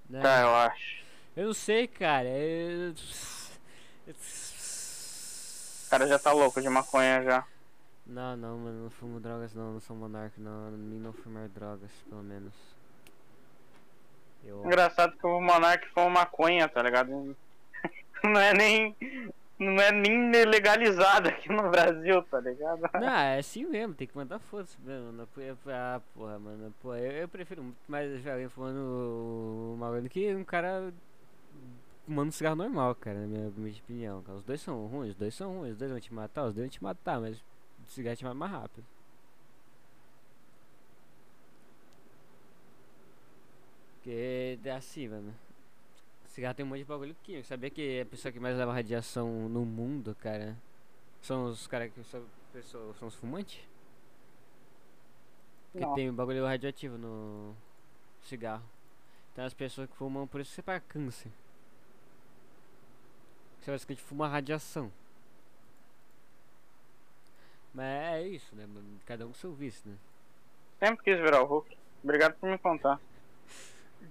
Não, Tá, eu acho. eu não sei, cara. Eu... O cara já tá louco de maconha já. Não, não, mano, não fumo drogas não, não sou monarca não, mim não fumar drogas, pelo menos. Eu. Engraçado que o Monark foi maconha, tá ligado? Não é nem. Não é nem legalizado aqui no Brasil, tá ligado? Não, é assim mesmo, tem que mandar foda-se mesmo. Pô, eu- ah, porra, mano, pô, eu, eu prefiro muito mais alguém fumando maconha do que um cara fumando um cigarro normal, cara, na minha, minha opinião. Os dois são ruins, os dois são ruins, os dois vão te matar, os dois vão te matar, mas o cigarro te mata mais rápido. Porque é assim, mano. Cigarro tem um monte de bagulho químico. Sabia que a pessoa que mais leva radiação no mundo, cara, são os caras que são, pessoas, são os fumantes? Porque Não. tem bagulho radioativo no cigarro. Tem as pessoas que fumam, por isso você pega câncer. Você basicamente fuma radiação. Mas é isso, né, mano? Cada um com seu vício, né? Sempre quis virar o Hulk. Obrigado por me contar.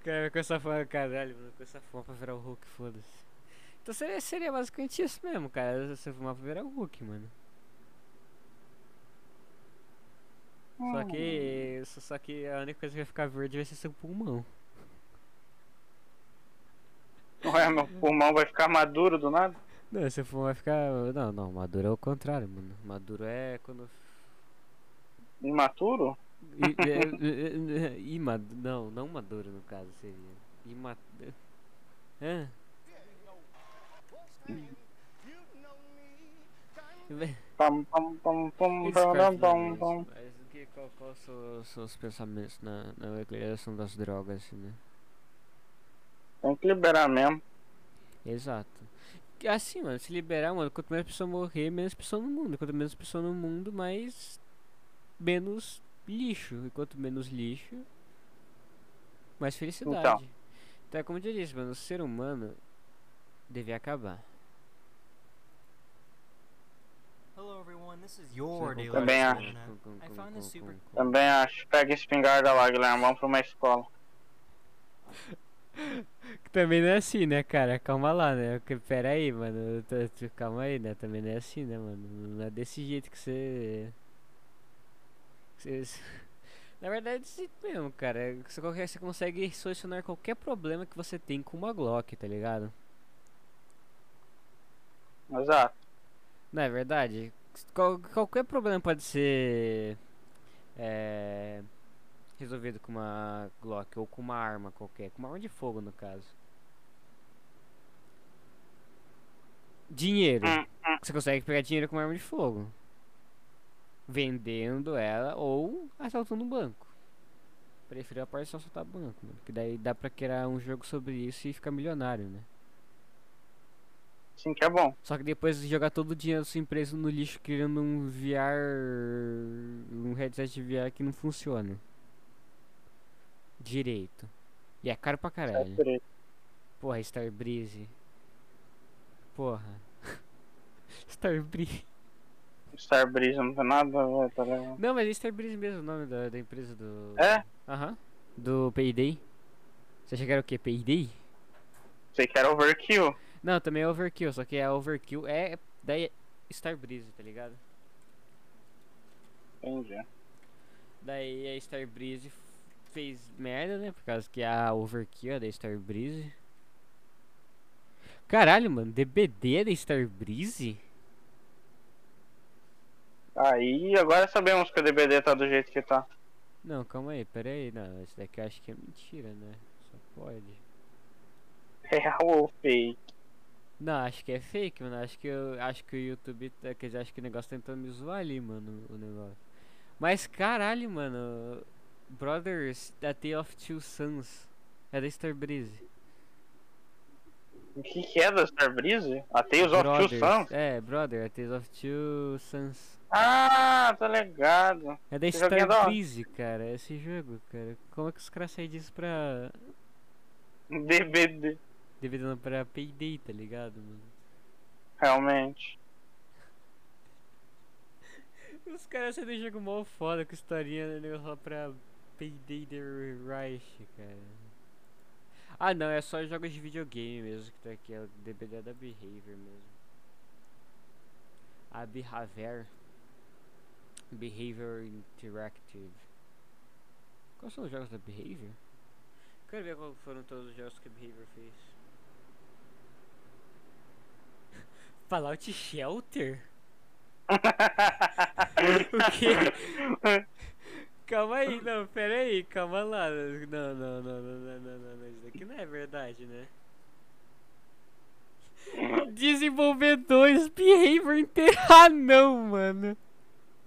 Cara, com essa fama, caralho, mano, com essa fama pra virar o Hulk, foda-se. Então seria, seria basicamente isso mesmo, cara. Você fumar pra virar o Hulk, mano. Só que. Só, só que a única coisa que vai ficar verde vai ser seu pulmão. Ué, meu pulmão vai ficar maduro do nada? Não, seu pulmão vai ficar. Não, não, maduro é o contrário, mano. Maduro é quando. Imaturo? É, é, é, ima, não, não maduro no caso seria. Ima. Hã? Ve- Pam, pam, pam, pam, Eles pam, cortam pam, isso, pam. Mas o que, qual, qual são os seus pensamentos na, na legalização das drogas, assim, né? Tem que liberar mesmo. Exato. Assim, mano, se liberar, mano, quanto mais pessoa morrer, menos pessoa no mundo. Quanto menos pessoa no mundo, mais. menos lixo. E quanto menos lixo, mais felicidade. Então. Então, é como eu disse, mano, o ser humano devia acabar. Hello everyone, this is your daily Também acho. I found this super- com- Também acho. Pega a espingarda lá, Guilherme. Vamos pra uma escola. Também não é assim, né, cara? Calma lá, né? Pera aí, mano. Calma aí, né? Também não é assim, né, mano? Não é desse jeito que você. Na verdade, desse mesmo, cara. Você, qualquer, você consegue solucionar qualquer problema que você tem com uma Glock, tá ligado? Exato. Não é verdade? Qual- qualquer problema pode ser. é, resolvido com uma Glock ou com uma arma qualquer. Com uma arma de fogo, no caso. Dinheiro. Hum, hum. Você consegue pegar dinheiro com uma arma de fogo. Vendendo ela ou assaltando um banco. Prefiro a parte de assaltar banco, mano. Que daí dá pra criar um jogo sobre isso e ficar milionário, né? Sim que é bom. Só que depois de jogar todo o dinheiro da sua empresa no lixo criando um VR. um headset de VR que não funciona. Direito. E é caro pra caralho. Isso. Porra, Starbreeze. Porra. Starbreeze. Starbreeze não tem nada a ver, tá ligado? Não, mas é Starbreeze mesmo o nome da, da empresa do. É? Aham. Do Payday. Você achou que era o quê? Payday? Sei que era overkill. Não, também é Overkill, só que a Overkill é da Starbreeze, tá ligado? Entendi. Daí a Starbreeze fez merda, né? Por causa que a Overkill é da Starbreeze. Caralho, mano, DBD é da Starbreeze? Aí, agora sabemos que o DBD tá do jeito que tá. Não, calma aí, pera aí. Não, esse daqui eu acho que é mentira, né? Só pode. Real ou fake? Não, acho que é fake, mano. Acho que eu acho que o YouTube, tá- quer dizer, acho que o negócio tá tentando me zoar ali, mano, o negócio. Mas caralho, mano. Brothers, A Tale of Two Sons. É É da Starbreeze. O que, que é da Starbreeze? A Tales of Two Brothers. Sons? É, Brother, é Tales of Two Sons. Ah, tá ligado. É da joguinho é. Starbreeze, cara, esse jogo, cara. Como é que os caras saem disso pra. DBD. DVD pra Payday, tá ligado, mano? Realmente. Os caras saem do jogo mó foda com historinha né, lá pra Payday The Rush, cara. Ah não, é só jogos de videogame mesmo que tá aqui, é o DVD da Behavior mesmo. A Behavior. Behavior Interactive. Quais são os jogos da Behavior? Quero ver qual foram todos os jogos que a Behavior fez. Fallout Shelter? O quê? Calma aí, não, pera aí, calma lá. Não, não, não, não, não, não, não, não, isso daqui não é verdade, né? Desenvolvedores Behavior inteiro. Ah, não, mano.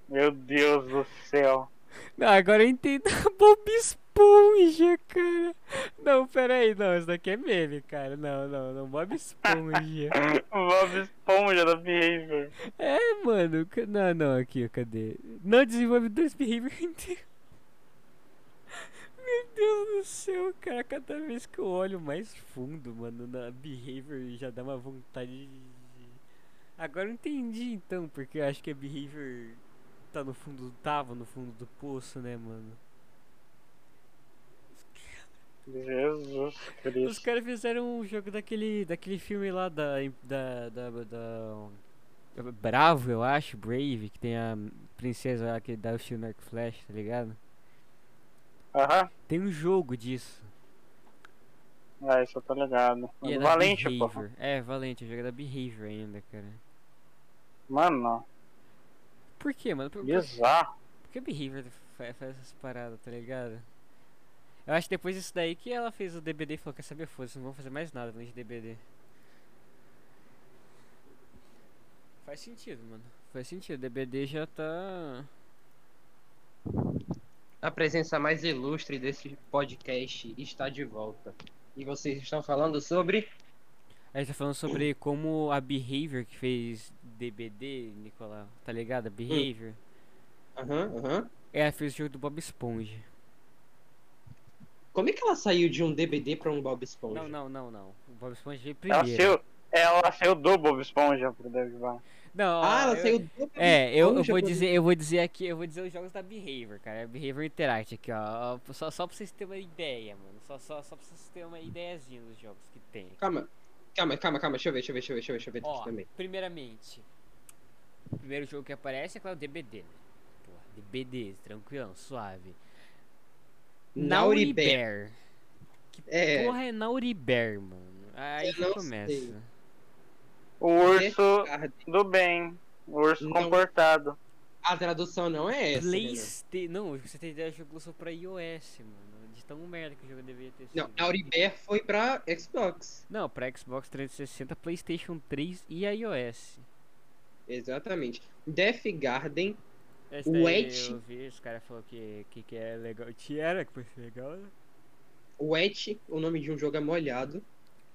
Meu Deus do céu. Não, agora eu entendo a Bob Esponja, cara. Não, pera aí, não, isso daqui é meme, cara. Não, não, não, Bob Esponja. Bob Esponja da Behavior. É, mano, não, não, aqui, cadê? Não, desenvolvedores Behavior inteiro. Meu Deus do céu, cara, cada vez que eu olho mais fundo, mano, na Behavior já dá uma vontade de... Agora eu entendi então, porque eu acho que a Behavior tá no fundo, tava no fundo do poço, né, mano? Jesus Os Cristo. caras fizeram um jogo daquele, daquele filme lá da, da, da, da Bravo, eu acho, Brave, que tem a princesa lá que dá o estilo no arco e flash, tá ligado? Aham. Tem um jogo disso. Ah, isso eu tô ligado. E é Valente, pô. É, Valente, o jogo é da Behavior ainda, cara. Mano, Por quê, mano? Por, bizarro. por que Behavior fa- faz essas paradas, tá ligado? Eu acho que depois disso daí que ela fez o DBD e falou, quer saber, foda-se, não vou fazer mais nada além de DBD. Faz sentido, mano. Faz sentido, DBD já tá... A presença mais ilustre desse podcast está de volta. E vocês estão falando sobre. A gente tá falando sobre como a Behavior que fez DBD, Nicolau, tá ligado? A Behavior. Aham, aham. Ela fez o jogo do Bob Esponja. Como é que ela saiu de um DBD pra um Bob Esponja? Não, não, não, não. O Bob Esponja veio Ela primeiro. saiu, ela saiu do Bob Esponja pro David. Não, Ah, ela eu- saiu do Bob É, eu, eu Esponja vou dizer, eu vou dizer aqui, eu vou dizer os jogos da Behavior, cara. Behavior Interact aqui, ó. Só, só pra vocês terem uma ideia, mano. Só, só, só pra vocês terem uma ideiazinha dos jogos que tem. Calma, calma, calma, calma. Deixa eu ver, deixa eu ver, deixa eu ver, deixa eu ver, deixa eu ver Ó, também. primeiramente, o primeiro jogo que aparece é claro o DBD, né? Porra, DBD, tranquilão, suave. Nauribear. Nauribear. Que É. porra é Nauribear, mano? Aí começa. sei. O urso Garden. do bem. O urso Não. comportado. A tradução não é essa. Renan. Playstation. Não, você tem ideia, o jogo lançou pra iOS, mano. De tão merda que o jogo deveria ter sido. Não, Nauribear foi pra Xbox. Não, pra Xbox 360, Playstation 3 e iOS. Exatamente. Death Garden. Esse Wet. eu vi, os caras falaram que, que, que é legal. Tiara, que foi legal, né? Wet, o nome de um jogo é molhado.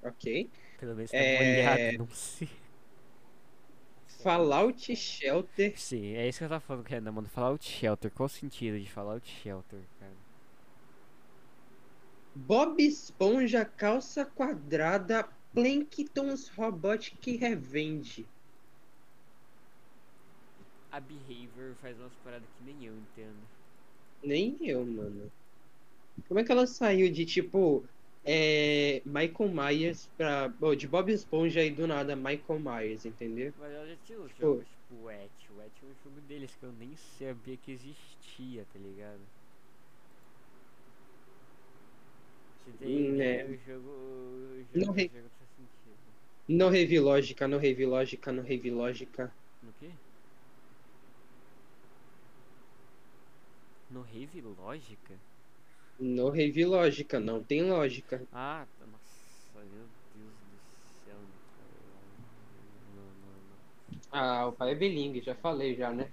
Ok. Pelo menos tá É. molhado, não sei. Fallout Shelter. Sim, é isso que eu tava falando, Renan, mano. Fallout Shelter, qual o sentido de Fallout Shelter, cara? Bob Esponja Calça Quadrada Plankton's Robotic Revenge. A Behavior faz umas paradas que nem eu entendo. Nem eu, mano. Como é que ela saiu de tipo. É, Michael Myers pra. bom, de Bob Esponja e do nada Michael Myers, entendeu? Mas ela já tinha os Tipo- jogos, tipo o Wet. O Wet é um jogo deles que eu nem sabia que existia, tá ligado? Você tem Hum, ideia, é. o jogo. O Não jogo, re- o jogo. No Revi Lógica, no Revi Lógica, no Revi Lógica. No quê? No Rave Lógica? No Revi Lógica, não tem lógica. Ah, tá- nossa, meu Deus do céu. Não, não, não. Ah, o pai é bilingue, já falei já, né?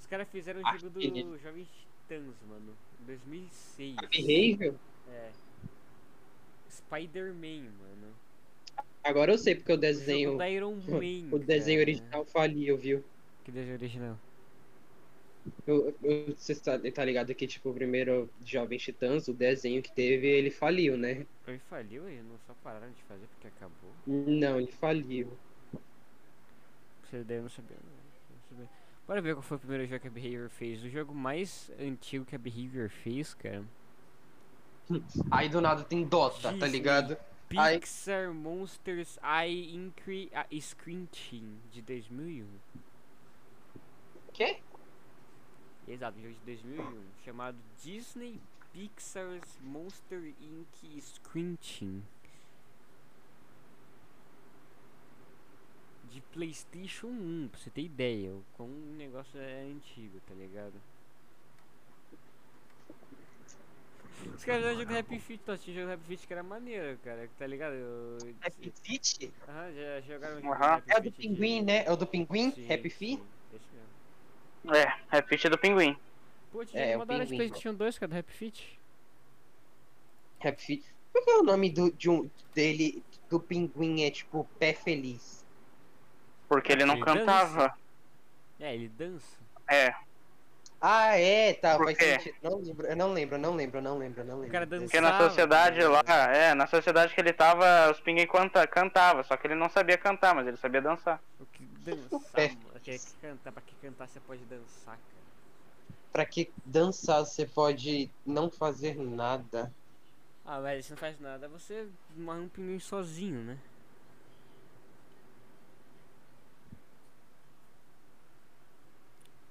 Os caras fizeram o Ah, jogo do Jovens Titãs, mano. em 2006. A Behavior? É. Spider-Man, mano. Agora eu sei porque o O desenho. jogo da Iron Man. O desenho original faliu, viu? Que desenho original? Eu- eu- Você tá, tá ligado que, tipo, o primeiro Jovem Titãs, o desenho que teve, ele faliu, né? Ele faliu e não só pararam de fazer porque acabou. Não, ele faliu. Você daí eu não sabia. Não, não sabia. Bora ver qual foi o primeiro jogo que a Behavior fez. O jogo mais antigo que a Behavior fez, cara. Aí do nada tem Dota, tá Disney. ligado? Ai. Pixar Monsters Eye Incre ah, Screenching de 2001. Quê? Exato, um jogo de 2001. Chamado Disney Pixar's Monster Inc. Screenching. De PlayStation 1, pra você ter ideia. O quão o negócio é antigo, tá ligado? Os caras já jogam Happy Feet, nós tínhamos jogo Happy Feet que era maneiro, cara, tá ligado? Eu... Happy Feet? Aham, já jogaram um. Happy É o do Feet de- pinguim, né? É o do pinguim? Sim, Happy Feet? esse mesmo. É, é ficha do pinguim. Pô, tinha É, uma o da hora de pinguim. PlayStation 2, cara, do Happy Feet. Happy Feet. Por que o nome do, de um, dele, do pinguim é tipo Pé Feliz? Porque ele não Ele cantava. É, ele dança. É, Ah, é, tá, Por faz quê? sentido. Não lembro, eu não lembro, não lembro, não lembro, não lembro. cara dança- porque na Dançava, sociedade né? lá, é, na sociedade que ele tava, os pinguim canta, cantava, só que ele não sabia cantar, mas ele sabia dançar. Que dançar, pé mano. Que, que cantar, pra que cantar você pode dançar, cara. Pra que dançar você pode não fazer nada? Ah, mas você não faz nada, você morre um pinguim sozinho, né?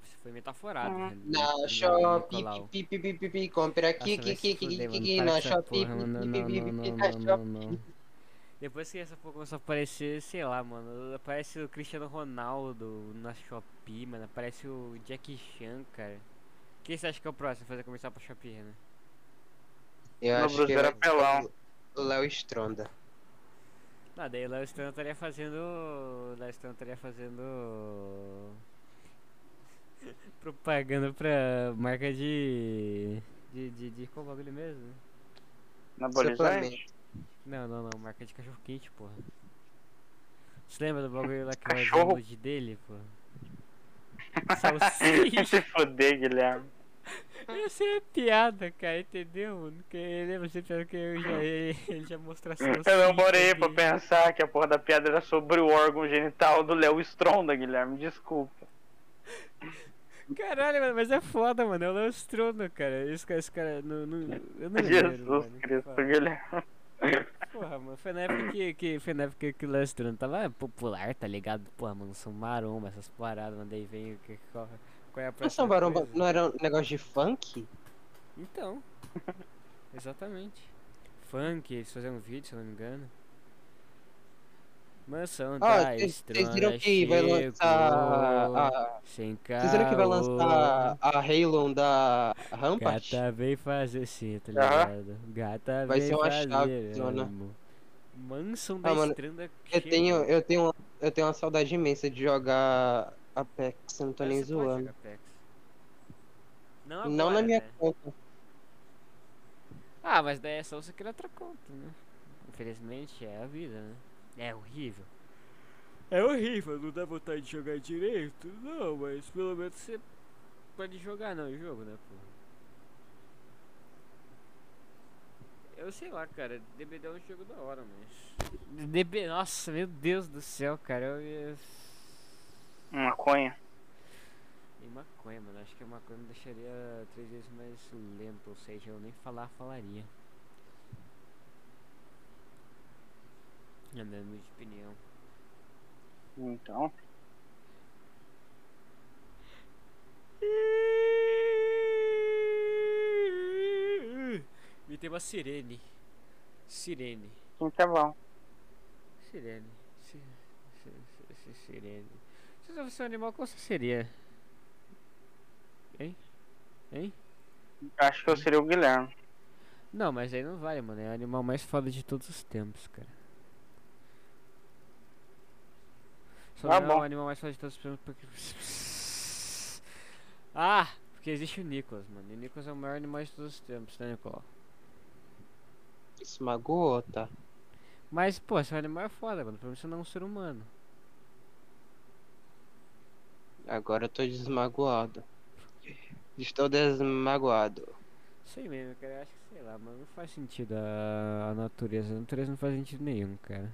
Você foi metaforado, né? Na Não, Shopee, Nicolau. pi, pi, pi, pi, pi, compra aqui, Nossa, vai aqui, aqui, aqui, aqui, na com essa Shopee, porra, mano, pi, não, pi, não, pi, não, pi, não, na não. Depois que essa porra começou a aparecer, sei lá, mano, aparece o Cristiano Ronaldo na Shopee, mano, aparece o Jack Chan, cara. Quem você acha que é o próximo a fazer comercial pra Shopee, né? Eu acho que é Pelão. o Léo Stronda. Ah, daí o Léo Stronda estaria fazendo. O Léo Stronda estaria fazendo. propaganda pra marca de. de. de, de qual bagulho mesmo? Anabolizante. Suplemento. Não, não, não, marca de cachorro quente, porra. Você lembra do bagulho lá que Cachorro? download dele, porra? Salsicha. Se fuder, Guilherme. Essa é piada, cara, entendeu, mano? Que ele você pensa que eu já, ele já mostrou a salsicha. Eu demorei pra pensar que a porra da piada era sobre o órgão genital do Léo Stronda, Guilherme. Desculpa. Caralho, mano, mas é foda, mano. É o Léo Stronda, cara. Esse cara, esse cara. Não, não, eu não Jesus. Cristo. Guilherme. Porra, mano, foi na época que, que, foi na época que o Stronda tava popular, tá ligado? Porra, mano, são maromba, essas paradas, mano. Daí vem o que. Qual, qual é a Mas próxima São Baromba coisa? não era um negócio de funk? Então. Exatamente. Funk, eles faziam um vídeo, se eu não me engano. Mansão Ah, da vocês viram que vai lançar chegou, a. Sem Vocês viram que vai lançar a Halo da Rampart? Gata vem fazer sim, tá ligado? Gata Vai vem ser uma fazer. chave, zona. Mansão da Ah, mano, Estranda Eu tenho, eu tenho, eu tenho uma saudade imensa de jogar Apex, eu não tô nem zoando. Não, Não agora, na minha né? conta. Ah, mas daí é só você criar outra conta, né? Infelizmente é a vida, né? É horrível. É horrível, não dá vontade de jogar direito? Não, mas pelo menos você pode jogar não o jogo, né, pô? Eu sei lá, cara, DBD é um jogo da hora, mas. DB, nossa, meu Deus do céu, cara, eu ia. Maconha. E maconha, mano. Acho que a maconha me deixaria três vezes mais lento, ou seja, eu nem falar, falaria. É minha humilde opinião. Então. Me tem uma sirene. Sirene. Então tá bom. Sirene. Si- si- si- Sirene. Se você fosse um animal, qual você seria? Hein? Hein? Acho que eu seria o Guilherme. Não, mas aí não vale, mano. É o animal mais foda de todos os tempos, cara. Só Tá não é o animal mais foda de todos os tempos porque. Ah! Porque existe o Nicholas, mano. E o Nicholas é o maior animal de todos os tempos, né, Nicolau? Isso magoou, tá? Mas, pô, esse animal é foda, mano. Pra mim você não é um ser humano. Agora eu tô desmagoado. Estou desmagoado. Sei mesmo, cara. Eu acho que, sei lá, mano. Não faz sentido a, a natureza. A natureza não faz sentido nenhum, cara.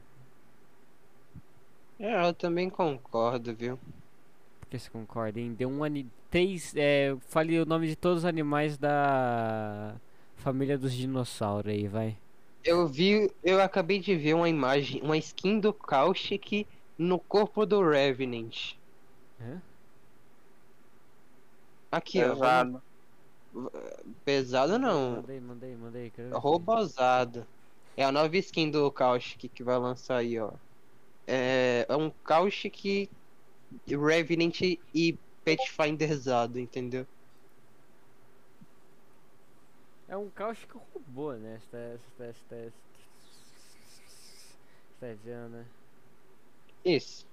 É, eu também concordo, viu? Por que você concorda, hein? Deu um ani... Três... É, fale o nome de todos os animais da... Família dos dinossauros aí, vai. Eu vi, eu acabei de ver uma imagem, uma skin do Caustic no corpo do Revenant. Hã? Aqui, ó. Pesado. vamos- Pesado não, Mandei, mandei, mandei. Quero robozado. É a nova skin do Caustic que vai lançar aí, ó. É, é um Caustic Revenant e Pathfinderzado, entendeu? É um cáustico robô, né? Você tá, você tá, você tá, você tá dizendo, né? Isso.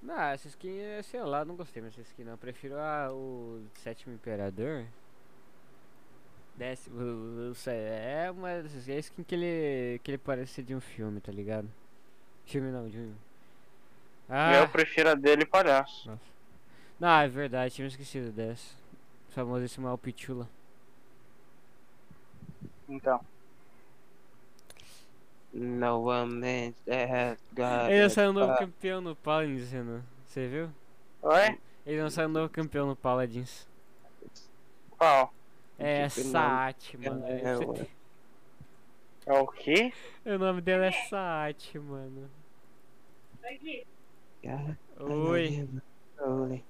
Não, essa skin, é, sei lá, não gostei dessa skin não. Eu prefiro a, o sétimo imperador. Décimo, é uma é skin que ele, que ele parece ser de um filme, tá ligado? Filme não, de. Ah, Eu prefiro a dele palhaço. não, é verdade, tinha esquecido dessa. O famosíssimo Alpichula. Então. No one man that got Ele saiu um novo campeão no Paladins, Renan. Você viu? Oi? Ele lançaram um novo campeão no Paladins. Qual? É Saat, mano. É, tem- É o quê? O nome dela é Saat, mano. Ah, Oi. Oi.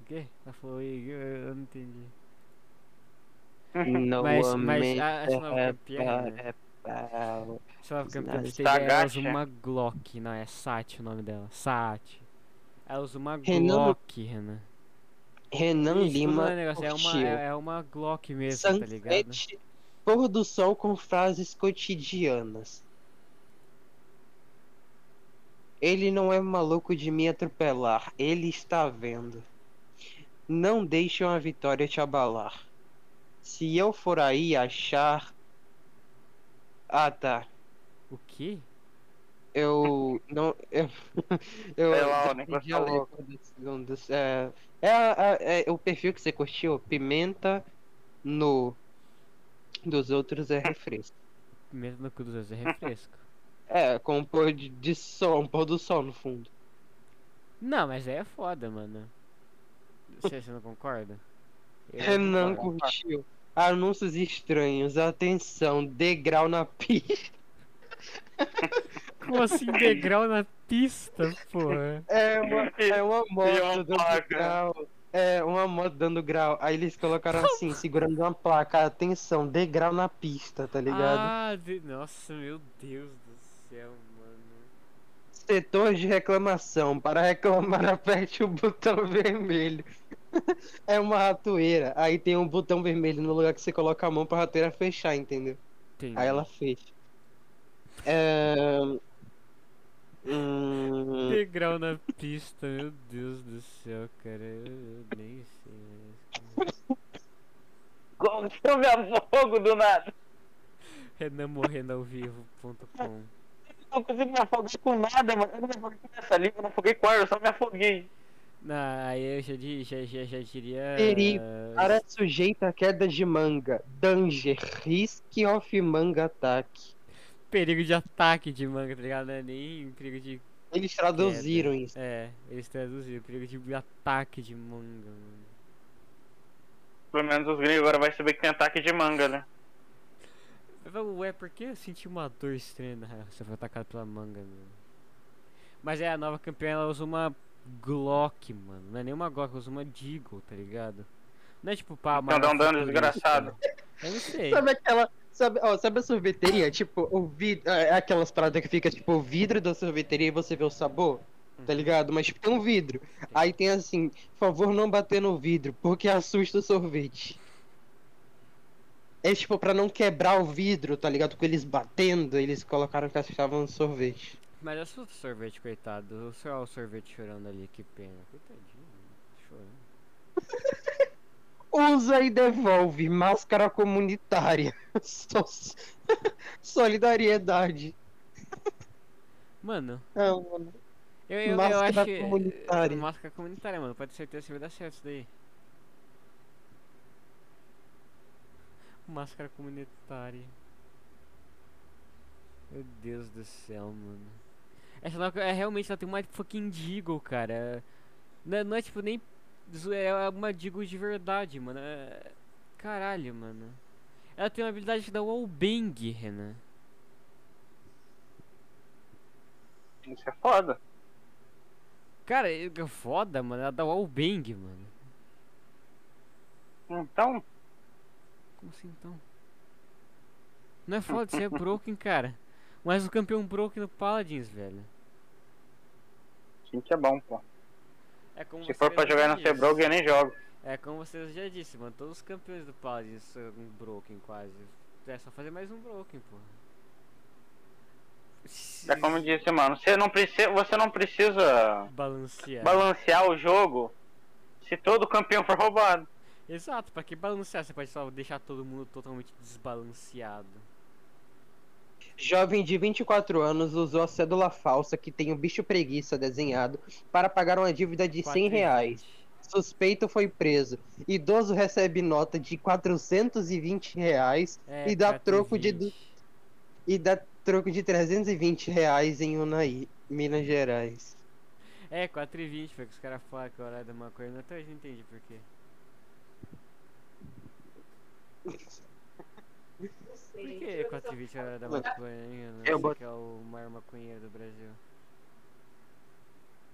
O quê? Ela falou oi, eu, não entendi. No Mas- mas a- essa nova that campeã, got né? Só nova campeã, ela usa uma Glock. Não, é Sat o nome dela. Sat. Ela usa uma Glock, Renan. Renan Isso, Lima não é negócio, é uma, é, é uma Glock mesmo, tá ligado? Sunset, pôr do sol com frases cotidianas. Ele não é maluco de me atropelar, ele está vendo. Não deixe uma vitória te abalar. Se eu for aí achar. Ah tá. O quê? Eu não. Eu, eu Sei lá, o negócio. É, é, a- é o perfil que você curtiu, pimenta no. Dos outros é refresco. Mesmo no cu dos outros é refresco. É, com um pôr de, de sol, um pôr do sol no fundo. Não, mas aí é foda, mano. Você, você não concorda? Eu Renan concordo. curtiu. Anúncios estranhos, atenção, degrau na pista. Como assim degrau na pista, porra? É uma, é uma uma moto dando placa. grau. É, uma moto dando grau. Aí eles colocaram assim, segurando uma placa. Atenção, degrau na pista, tá ligado? Ah, de... nossa, meu Deus do céu, mano. Setor de reclamação. Para reclamar, aperte o botão vermelho. é uma ratoeira. Aí tem um botão vermelho no lugar que você coloca a mão pra ratoeira fechar, entendeu? Entendi. Aí ela fecha. É... Hum... Degrau na pista, meu Deus do céu, cara. Eu, nem sei. mais. Como que eu me afogo do nada? Renan morrendo ao vivo.com. Eu não consigo me afogar com nada, mano. Eu não me afoguei com essa língua, eu não afoguei com ar, eu só me afoguei. Não, aí eu já, já, já, já diria. Perigo. Para sujeito a queda de manga. Danger. Risk of manga ataque. Perigo de ataque de manga, tá ligado? Não é nem perigo de. Eles traduziram isso. É, eles traduziram. Perigo de ataque de manga, mano. Pelo menos os gringos agora vai saber que tem ataque de manga, né? Mas, Ué, por que eu senti uma dor estranha na real? Você foi atacado pela manga, mano. Mas é, a nova campeã ela usa uma Glock, mano. Não é nem uma Glock, ela usa uma Deagle, tá ligado? Não é tipo pá, Então dá um dano desgraçado. Eu não sei. Sabe aquela. Sabe, ó, sabe a sorveteria? Tipo, o vidro. É aquelas paradas que fica tipo o vidro da sorveteria e você vê o sabor. Tá ligado? Mas tipo, tem um vidro. Aí tem assim, por favor, não bater no vidro, porque assusta o sorvete. É tipo, pra não quebrar o vidro, tá ligado? Com eles batendo, eles colocaram que o sorvete. Mas eu sou sorvete, coitado. Olha o sorvete chorando ali, que pena. Coitadinho, chorando. Usa e devolve. Máscara comunitária. So- Solidariedade. Mano, Ah, mano. eu, eu, eu Máscara acho que. comunitária. Máscara comunitária, mano. Pode ter certeza que vai dar certo isso daí. Máscara comunitária. Meu Deus do céu, mano. Essa nova, é realmente ela tem uma fucking Deagle, cara. Não é, não é tipo nem. zo- É uma Deagle de verdade, mano. É... Caralho, mano. Ela tem uma habilidade que dá wallbang, Renan. Isso é foda. Cara, é é foda, mano. Ela dá wallbang, mano. Então, Como assim então? Não é foda, você é broken, cara. Mas o campeão broken no Paladins, velho. sim que é bom, pô. É como Se for pra jogar no Sebrogue, disse. eu nem jogo. É como você já disse, mano. Todos os campeões do Paladins são broken quase. É só fazer mais um broken, porra. É como eu disse, mano. Você não precisa, você não precisa Balancear. balancear o jogo se todo campeão for roubado. Exato, pra que balancear? Você pode só deixar todo mundo totalmente desbalanceado. Jovem de 24 anos usou a cédula falsa que tem o bicho preguiça desenhado para pagar uma dívida de 100 reais. Suspeito foi preso. Idoso recebe nota de 420 reais É, E dá troco de 4,20. e dá troco de 320 reais em Unaí, Minas Gerais. É, 4,20 foi que os caras falaram que é o horário da maconha. Até hoje não entendi por quê. Por que 4,20 é a hora da maconha, hein? Renan? Eu bot- que é o maior maconheiro do Brasil.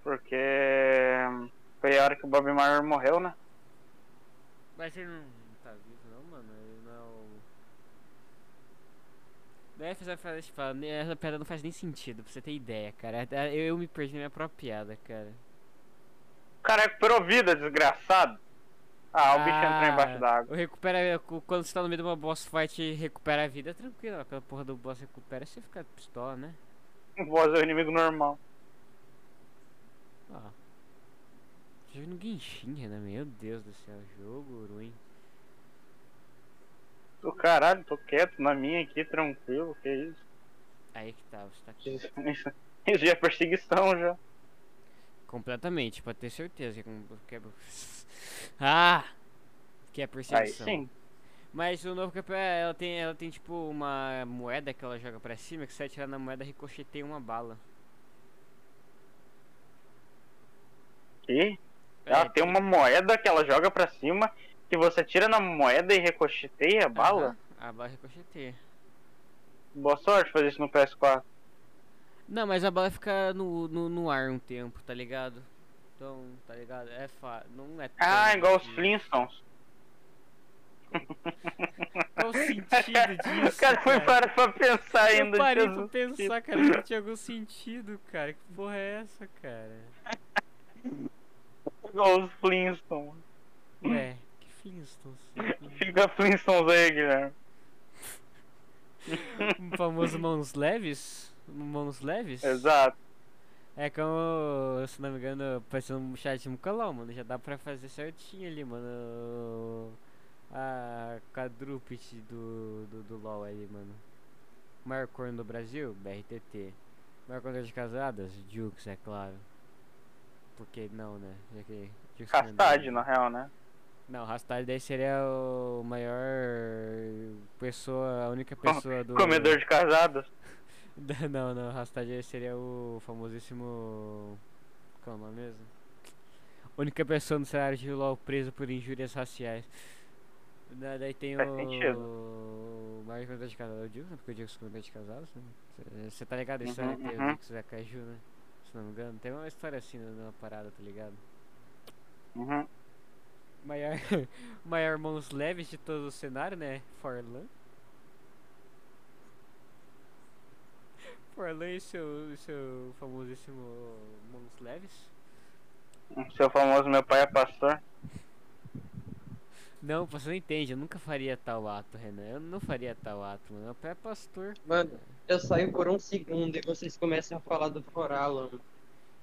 Porque foi a hora que o Bob Marley morreu, né? Mas ele não tá vivo não, mano. Ele não é o. Não é essa frase, tipo, essa piada não faz nem sentido, pra você ter ideia, cara. Eu, eu me perdi na minha própria piada, cara. O cara recuperou vida, desgraçado. Ah, o bicho entrou embaixo d'água. O recupera. cu- Quando você tá no meio de uma boss fight e recupera a vida, é tranquilo. Aquela porra do boss recupera, você fica pistola, né? O boss é o inimigo normal. Ah. Já no Genshin, Renan? Meu Deus do céu, jogo ruim. Do caralho, tô quieto na minha aqui, tranquilo, que isso. Aí que tá, você tá aqui. Isso, isso, isso já é perseguição já. Completamente, pra ter certeza que é que é... Ah! Que é Aí perseguição. sim. Mas o novo campeão, é, ela tem, ela tem tipo uma moeda que ela joga pra cima, que se você atirar na moeda, ricocheteia uma bala. E É, ela tem uma moeda que ela joga pra cima, que você tira na moeda e ricocheteia a bala. Aham, a bala ricocheteia. Boa sorte fazer isso no PS4. Não, mas a bala fica no, no, no ar um tempo, tá ligado? Então, tá ligado? É fa... não é Ah, igual os. Flintstones. Qual o sentido disso, o cara foi para pra pensar Eu ainda. parei pra pensar, cara, não tinha algum sentido, cara. Que porra é essa, cara? Igual os Flintstones. Ué, que Flintstones? Fica Flintstones aí, Guilherme. O famoso mãos leves? Mãos leves? Exato. É como, se não me engano, parecendo um chat de Mucalau, mano. Já dá pra fazer certinho ali, mano. A quadrúpede do, do, do LoL ali, mano. Maior corno do Brasil? BRTT. Maior corno de casadas? Jukes, é claro. Porque não, né? Já que é Rastad, na real, né? Não, Rastad daí seria o maior pessoa, a única pessoa do... Comedor de casadas. Não, não, Rastad seria o famosíssimo. Qual é mesmo? Única pessoa no cenário de LOL preso por injúrias raciais. Da- Daí tem Faz o. sentido. O maior comentador de casado, o Dix, né? Porque o Dix comentou de casados, né? Você tá ligado a Uhum, história que tem uhum. o e a Caju, né? Se não me engano. Tem uma história assim né, numa parada, tá ligado? Uhum. Maior, maior mãos leves de todo o cenário, né? Forlan. Forlan e seu, seu famosíssimo mãos leves. O seu famoso meu pai é pastor. Não, você não entende, eu nunca faria tal ato, Renan. Eu não faria tal ato, mano. Meu pai é pastor. Mano, eu saio por um segundo e vocês começam a falar do Coralan.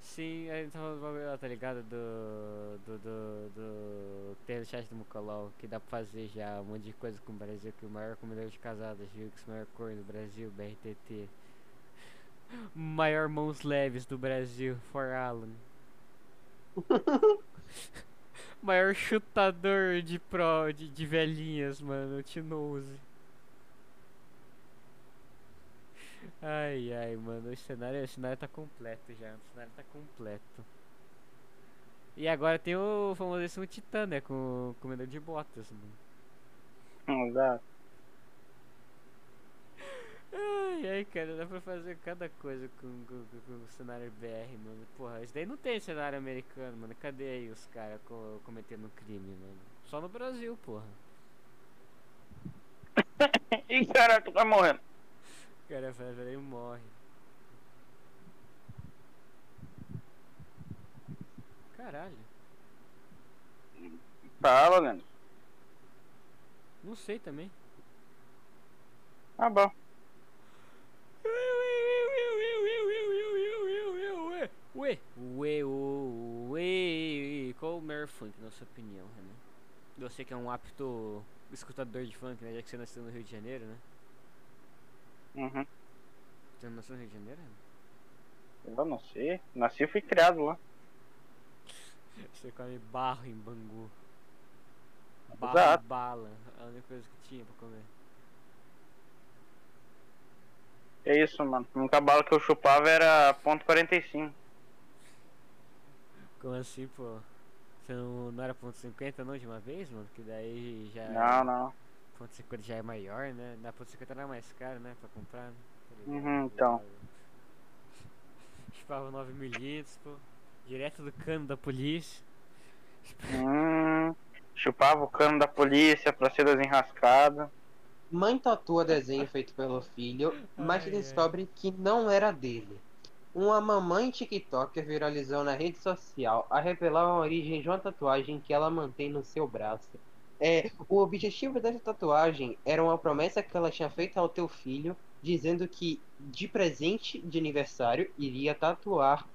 Sim, a gente tava falando tá ligado? Do. Do. Do. do no chat do Mucolol que dá pra fazer já um monte de coisa com o Brasil. Que o maior comedor de casadas, Jux, o maior cor do Brasil, BRTT. Maior mãos leves do Brasil, For Alan. maior chutador de pro de, de velhinhas, mano, Tinose. Ai ai, mano, o cenário, o cenário tá completo já. O cenário tá completo. E agora tem o famosíssimo Titã, né? Com o comedor de botas, mano. Dá. Ai ai, cara, dá pra fazer cada coisa com, com, com- com o cenário BR, mano. Porra, isso daí não tem cenário americano, mano. Cadê aí os caras co cometendo crime, mano? Só no Brasil, porra. Ih, cara, tu tá morrendo. O cara vai e morre. Caralho. Fala, Leandro. Não sei também. Tá bom. Ué, ué, ué, ué, qual o melhor funk, na sua opinião, Renan? Você que é um apto escutador de funk, né? Já que você nasceu no Rio de Janeiro, né? Uhum. Você nasceu no Rio de Janeiro, Renan? Eu sei. Nasci e fui criado lá. Você come barro em Bangu. Barro Exato. bala, a única coisa que tinha pra comer. É isso, mano. A única bala que eu chupava era ponto .45. Como assim, pô? Você não, não era ponto .50 não de uma vez, mano? Que daí já... Não, não. Ponto .50 já é maior, né? Na ponto .50 era mais caro, né? Pra comprar, né? Tá Uhum, então. Chupava 9 mililitros, pô. Direto do cano da polícia. Hum, chupava o cano da polícia pra ser desenrascado. Mãe tatua desenho feito pelo filho, mas Ai, ai. descobre que não era dele. Uma mamãe TikToker viralizou na rede social a revelar a origem de uma tatuagem que ela mantém no seu braço. É, o objetivo dessa tatuagem era uma promessa que ela tinha feito ao teu filho, dizendo que de presente de aniversário iria tatuar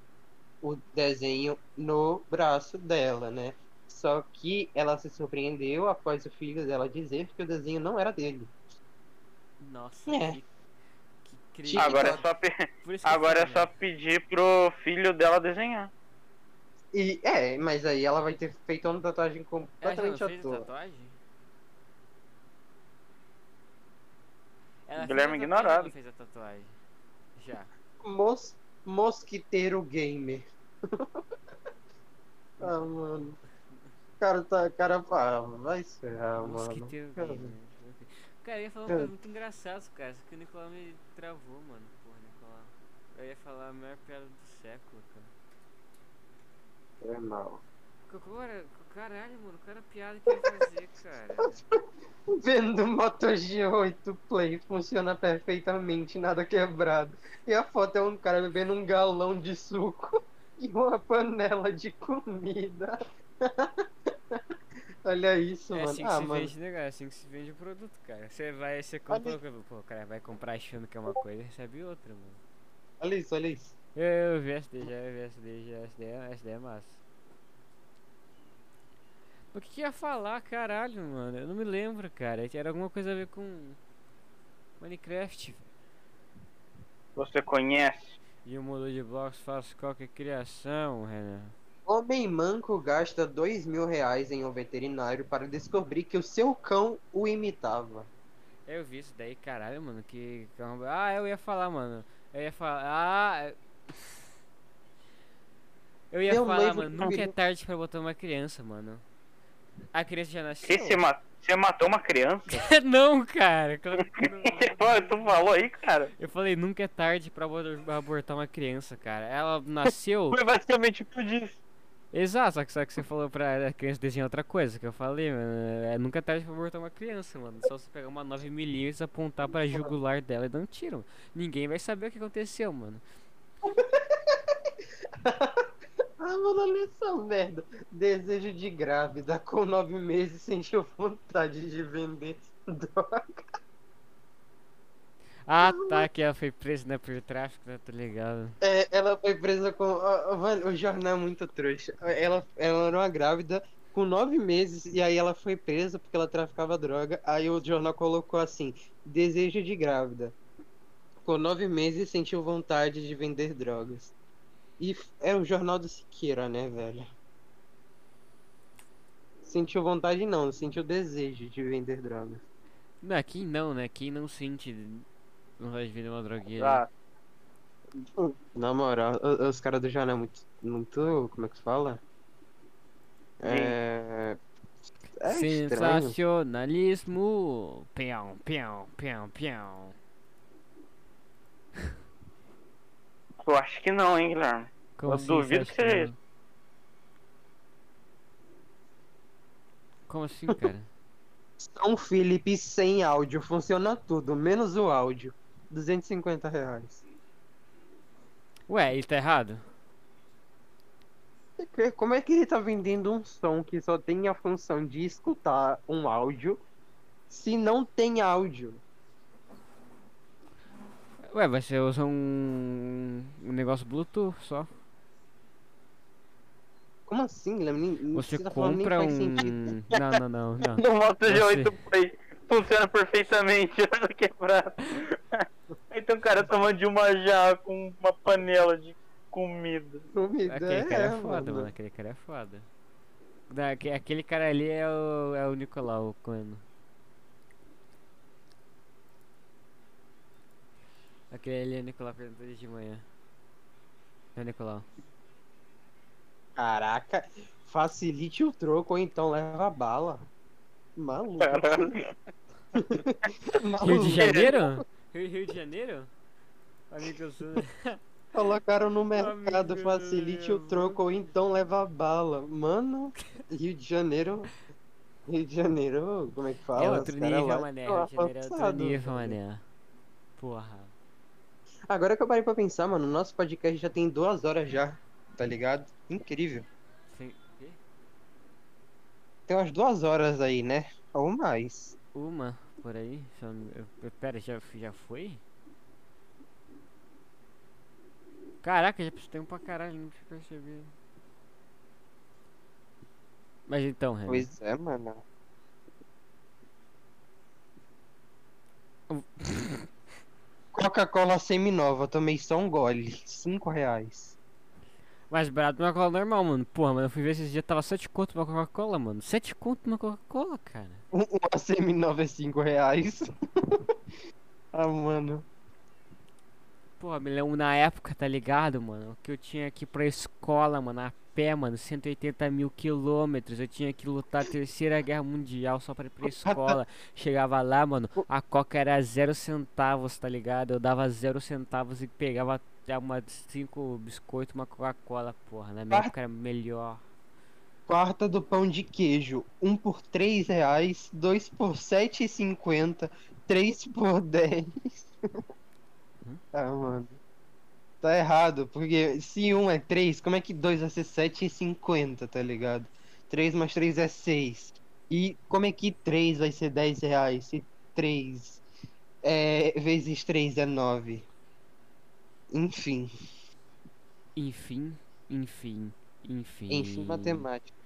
o desenho no braço dela, né? Só que ela se surpreendeu após o filho dela dizer que o desenho não era dele. Nossa, É. que, que crime. Agora é só, pe- agora é falo, só né? pedir pro filho dela desenhar. E é, mas aí ela vai ter feito uma tatuagem Ela completamente à toa. tatuagem? Ela Guilherme fez a tatuagem ou ignorado. fez a tatuagem? Já. Mos mosquiteiro gamer. ah, mano. Cara, tá, cara, ah, vai se ferrar, mano. Mosquiteiro Cara, Gamer. Cara, eu ia falar Cara. coisa muito engraçada, cara. Só que o Nicolau me travou, mano. Porra, Nicolau. Eu ia falar a maior piada do século, cara. É mal. Agora, caralho, mano, cara, piada que eu ia fazer, cara. Vendo Moto G8 Play funciona perfeitamente, nada quebrado. E a foto é um cara bebendo um galão de suco e uma panela de comida. Olha isso, É mano. assim que ah, se mano. vende, cara? É assim que se vende o produto, cara. Você vai, você compra, pô, o cara vai comprar achando que é uma coisa e recebe outra, mano. Olha isso, olha isso. Eu, eu vi essa daí já, eu vi essa daí já, essa daí, é- essa daí é massa. O que que ia falar, caralho, mano? Eu não me lembro, cara. Era alguma coisa a ver com Minecraft, velho. Você conhece? E o mundo de blocos faz qualquer criação, Renan. Homem manco gasta dois mil reais em um veterinário para descobrir que o seu cão o imitava. Eu vi isso daí, caralho, mano, que... é Ah, eu ia falar, mano. Eu ia falar... Ah... eu- Eu ia Meu falar, mano, nunca é tarde pra botar uma criança, mano. A criança já nasceu? Que você, ma- você matou uma criança? não, cara. claro que não. tu falou aí, cara? Eu falei, nunca é tarde pra abor- abortar uma criança, cara. Ela nasceu. Foi basicamente o que eu disse. Exato, só que, só que você falou pra a criança desenhar outra coisa, que eu falei, mano. É nunca é tarde pra abortar uma criança, mano. Só você pegar uma 9mm, apontar pra jugular dela e dar um tiro. Ninguém vai saber o que aconteceu, mano. Ah, mano, olha essa merda. Desejo de grávida com nove meses sentiu vontade de vender droga. Ah, tá, que ela foi presa, né, por tráfico, né, tá ligado. É, ela foi presa com. ó, Mano, o jornal é muito trouxa. Ela, ela era uma grávida com nove meses e aí ela foi presa porque ela traficava droga. Aí o jornal colocou assim: desejo de grávida. Com nove meses sentiu vontade de vender drogas. E é o jornal do Siqueira, né, velho? Sentiu vontade não, sentiu desejo de vender drogas. Não, quem não, né, quem não sente vontade de vender uma droguinha. Ah, Na moral, os caras do jornal é muito, muito. Como é que se fala? É. É. Sensacionalismo! Pião, pião, pião, pião. eu acho que não, hein, Guilherme. Como Eu assim, duvido que seja não? Como assim, cara? São Felipe sem áudio, funciona tudo, menos o áudio. 250 reais. Ué, ele tá errado? Como é que ele tá vendendo um som que só tem a função de escutar um áudio se não tem áudio? Ué, você usa um, um negócio Bluetooth só. Como assim, Guilherme? Você tá compra um. sentido. Não, não, não, não. No Moto Você- G8 Play funciona perfeitamente, olha que quebrado. Aí tem um cara tomando de uma jarra com uma panela de comida. Comida, Aquele cara é foda, mano. mano. Aquele cara é foda. Da- aque- Aquele cara ali é o, é o Nicolau Coelho. Aquele ali é o Nicolau perguntou de manhã. É o Nicolau. Caraca, facilite o troco ou então leva a bala. Maluco. Caralho. Rio Maluco. de Janeiro? Rio, Rio de Janeiro? Amigos. Colocaram no mercado, Amigo facilite o troco ou então leva a bala. Mano, Rio de Janeiro. Rio de Janeiro, como é que fala? É outro nível, lá mané. estão Rio de Janeiro é outro nível, mané. Porra. Agora que eu parei pra pensar, mano, nosso podcast já tem duas horas já, tá ligado? Incrível. Tem umas duas horas aí, né? Ou mais. Uma por aí? Eu eu- Pera, já, já foi? Caraca, já preciso tempo pra caralho, não tinha percebido. Mas então, Renan. Pois é, mano. Coca-Cola semi-nova, tomei só um gole. Cinco reais. Mais barato uma Coca-Cola normal, mano. Porra, mano, eu fui ver esses dias, tava 7 conto uma Coca-Cola, mano. 7 conto uma Coca-Cola, cara. Um- Uma semi-nova é cinco reais. ah, mano. Porra, me lembro na época, tá ligado, mano? Que eu tinha que ir pra escola, mano, a pé, mano, 180 mil quilômetros. Eu tinha que lutar a terceira guerra mundial só pra ir pra escola. Chegava lá, mano, a coca era zero centavos, tá ligado? Eu dava zero centavos e pegava já uma cinco biscoitos, uma Coca-Cola, porra. Na minha Ah. época era melhor. Quarta do pão de queijo. Um por três reais. Dois por sete e cinquenta. Três por dez. Hum? ah, mano. Tá errado, porque se um é três, como é que dois vai ser sete e cinquenta, tá ligado? Três mais três é seis. E como é que três vai ser dez reais? Se três é, vezes três é nove. Enfim. Enfim, enfim, enfim. Enfim, matemática.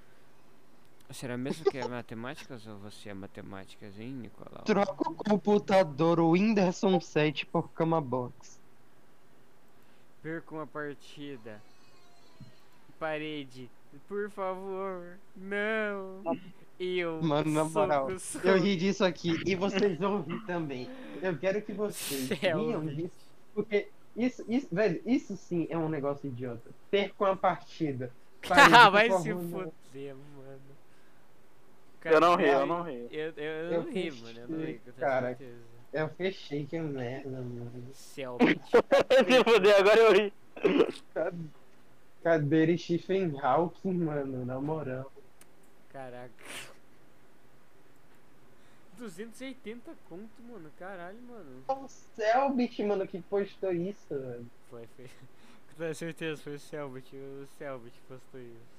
Será mesmo que é matemáticas ou você é matemáticas, hein, Nicolau? Troca o computador Whindersson 7 por cama box. Perco uma partida. Parede, por favor, não. Eu Mano, na moral, Eu ri disso aqui e vocês vão rir também. Eu quero que vocês Céu, riam disso, porque isso, isso, velho, isso sim é um negócio idiota. Perco uma partida. Parede, Ah, vai se não. foder, mano. Eu não ri, Cara, eu não ri. Eu, eu, eu Eu não ri, mano. Eu não ri, fechei, com cara. certeza. Eu fechei, que merda, mano. Selbit. Se fuder, agora eu ri. Cadeira Stephen Hawking, mano, na moral. Caraca. 280 conto, mano. Caralho, mano. O Selbit, mano, que postou isso, velho. Foi, foi. Com certeza foi o Selbit. O Selbit postou isso.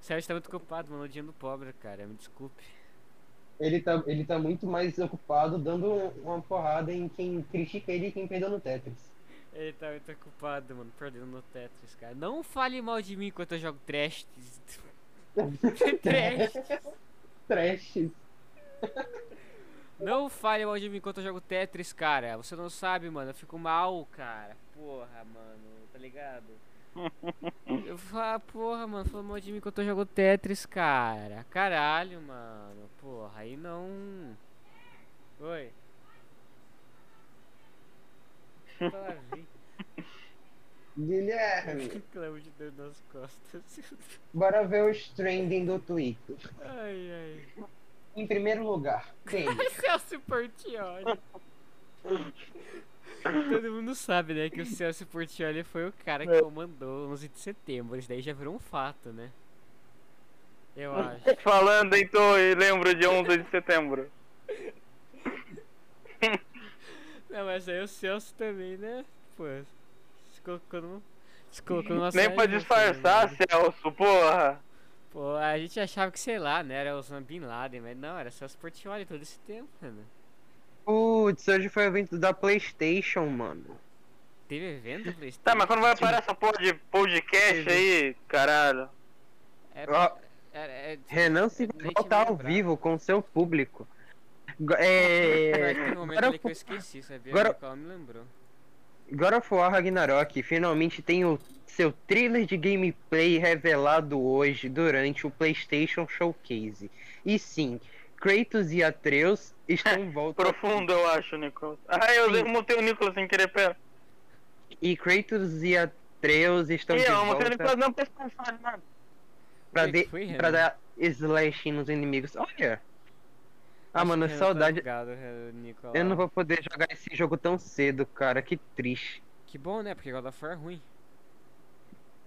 O Selbit tá muito ocupado, mano. O pobre, cara. Me desculpe. Ele tá, ele tá muito mais ocupado dando uma porrada em quem critica ele e quem perdeu no Tetris. Ele tá muito ocupado, mano, perdendo no Tetris, cara. Não fale mal de mim enquanto eu jogo trash. trash. Trash. Não fale mal de mim enquanto eu jogo Tetris, cara. Você não sabe, mano. Eu fico mal, cara. Porra, mano. Tá ligado? Eu falo, porra, mano. Falou mal de mim enquanto eu jogo Tetris, cara. Caralho, mano. Porra, aí não. Oi. Fala. Guilherme, Clamo de dor nas costas. bora ver os trending do Twitter. Ai, ai. Em primeiro lugar. Celso Portioli. Todo mundo sabe, né, que o Celso Portioli foi o cara que comandou 11 de setembro. Isso daí já virou um fato, né? Eu acho. Falando em Torre, lembro de 11 de setembro. Não, mas aí o Celso também, né? Pô, se colocou numa, se colocou numa Nem pra disfarçar, né? Celso, porra. Pô, a gente achava que, sei lá, né? Era Osama Bin Laden, mas não, era Celso Portioli todo esse tempo, mano. Putz, hoje foi o evento da PlayStation, mano. Teve evento do PlayStation? Tá, mas quando vai parar essa porra de podcast aí, caralho? Ó, era, é, Renan se nem volta ao vivo com seu público. É. que eu esqueci, sabia? agora- me lembrou. God of War Ragnarok finalmente tem o seu trailer de gameplay revelado hoje durante o PlayStation Showcase. E sim, Kratos e Atreus estão em volta. Profundo, eu acho, Nicolas. Ah, eu Sim. mutei o Nicolas sem querer, pera. E Kratos e Atreus estão Ih, de eu volta Nicolas não pra não falar nada. pra, de- pra dar slash nos inimigos. Olha! Ah, Acho mano, tá saudade. Nicolau. Eu não vou poder jogar esse jogo tão cedo, cara. Que triste. Que bom, né? Porque God of War é ruim.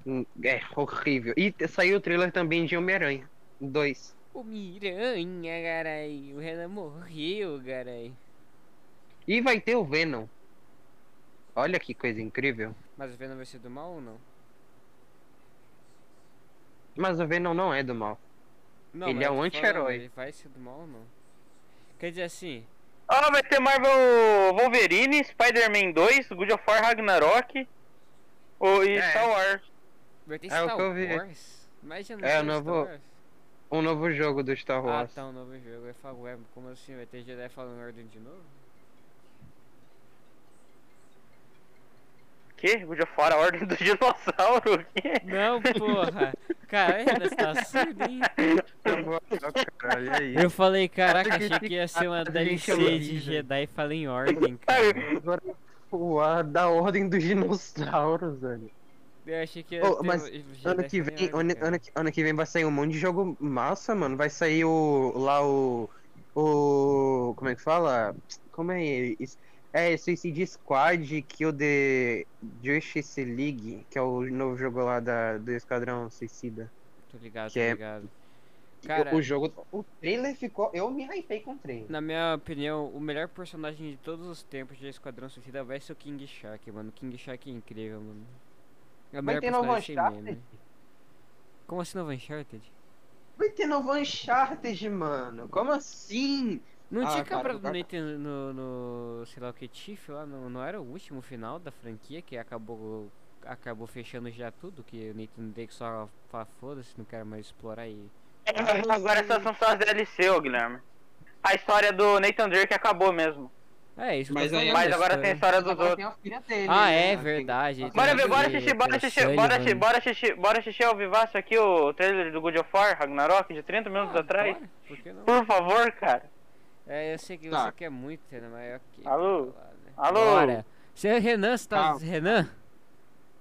Hum, É horrível. E saiu o trailer também de Homem-Aranha 2. O Miranha, carai. O Renan morreu, carai. E vai ter o Venom. Olha que coisa incrível. Mas o Venom vai ser do mal ou não? Mas o Venom não é do mal. Não, Ele é um anti-herói. Ele vai ser do mal ou não? Quer dizer assim, Ah, vai ter Marvel Wolverine, Spider-Man 2, God of War Ragnarok o, e É. Star Wars. Vai ter É o Star que eu vi. Wars? Não É, o novo- Wars? Um novo jogo do Star Ah, Wars. tá, um novo jogo. Eu falo, ué, como assim? Vai ter Jedi Fallen Order de novo? Que? God of War, a Ordem do Dinossauro? O? Não, porra! Caralho, você tá surdo, hein? Eu falei, caraca, achei que ia ser uma DLC de. Jedi Fallen Order, cara. Agora, o da Ordem dos Dinossauros, velho. Eu achei que ter mas o- Ano que, vem, ano, ano, que- ano que vem vai sair um monte de jogo massa, mano. Vai sair o. lá o. O. Como é que fala? Como é isso? É Suicide Squad Kill the Justice League, que é o novo jogo lá da, do Esquadrão Suicida. Tô ligado, que tô é- ligado. Cara, o jogo. O trailer ficou. Eu me hypei com o trailer. na minha opinião, o melhor personagem de todos os tempos de Esquadrão Suicida vai ser o King Shark, mano. King Shark é incrível, mano. É Vai melhor ter novo sem Uncharted? Como assim novo Uncharted? Vai ter novo Uncharted, mano. Como assim? Não Ah, tinha cara, quebrado o cara- Nathan no, no, sei lá o que, Tiff lá, não, não era o último final da franquia que acabou acabou fechando já tudo, que o Nathan Drake só fala foda-se, não quero mais explorar e... Agora essas são só as DLC, ô Guilherme. A história do Nathan Drake acabou mesmo. É, isso Mas aí- Mas agora tem a história. dos Agora outros. tem a filha dele. Ah, né? é Tem- verdade. Bora tem ver, bora assistir, bora assistir, bora assistir, bora assistir, bora assistir ao vivaço aqui o trailer do God of War, Ragnarok, de 30 minutos Ah, atrás. bora, Por que não? Por favor, cara. É, eu sei que Tá. você quer muito, Renan, mas ok. Alô? lá, né? Alô? Bora. Você é Renan, você tá... Calma. Renan?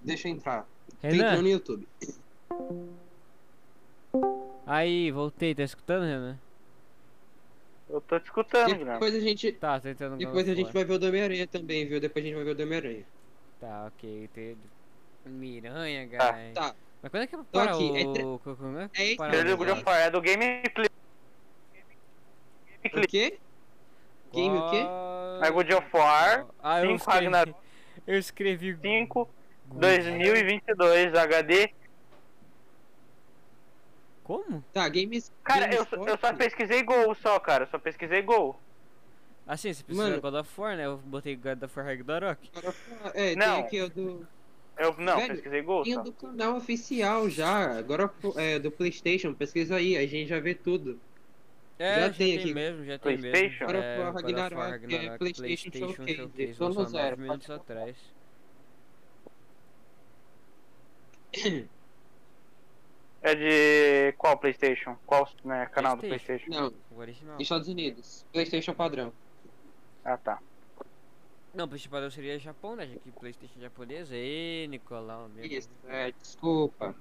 Deixa eu entrar. Renan? entrando no YouTube. Aí, voltei, tá escutando, Renan? Eu tô te escutando, Guilherme. Depois a gente. Tá, tô tentando Depois a gente vai ver o do Homem-Aranha também, viu? Depois a gente vai ver o do Homem-Aranha. Tá, ok, tem... Miranha, cara. Tá. Mas quando é que para aqui, é o... tre- o- como é? É Para o- é do Gameplay. O quê? Game o quê? É God of War Ah, eu 5 escrevi... Ragnarok Eu escrevi... 5 Good. 2022 HD. Como? Tá, Games. Cara, Games eu, só- eu só pesquisei gol só, cara. Eu só pesquisei gol. Assim, você precisa Mano. God of War, né? Eu botei God of War Ragnarok. É, Não. tem aqui o do. Eu não, Velho, pesquisei gol Tem o só. do canal oficial já. Agora é do PlayStation. Pesquisa aí, a gente já vê tudo. É, Já já, tem tem, aqui. mesmo, já tem mesmo. PlayStation? God of É, War God of War Ragnarok, é PlayStation PlayStation Showcase, no lançou zero, 9 minutos atrás. É de qual PlayStation? Qual né, canal do PlayStation. PlayStation? Não, O original. Estados Unidos. PlayStation padrão. Ah, tá. Não, o principal seria Japão, né? Já que PlayStation japonês. Ê, Nicolau, meu. Isso, é, desculpa.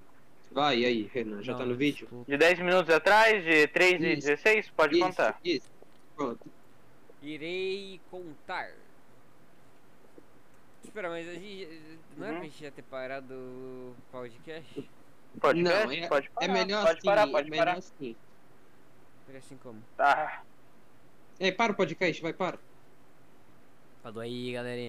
Vai aí, Renan, já tá Não, no vídeo? desculpa. De 10 minutos atrás, de 3 e Isso. 16? Pode isso, contar. Isso, pronto. Irei contar. Espera, mas a gente. Não é Uhum. pra gente já ter parado o podcast? Pode, Não, é, pode parar. é melhor pode assim, parar, é pode melhor parar. assim. Seria assim como? Tá. É, para o podcast, vai, para. Falou aí, galerinha.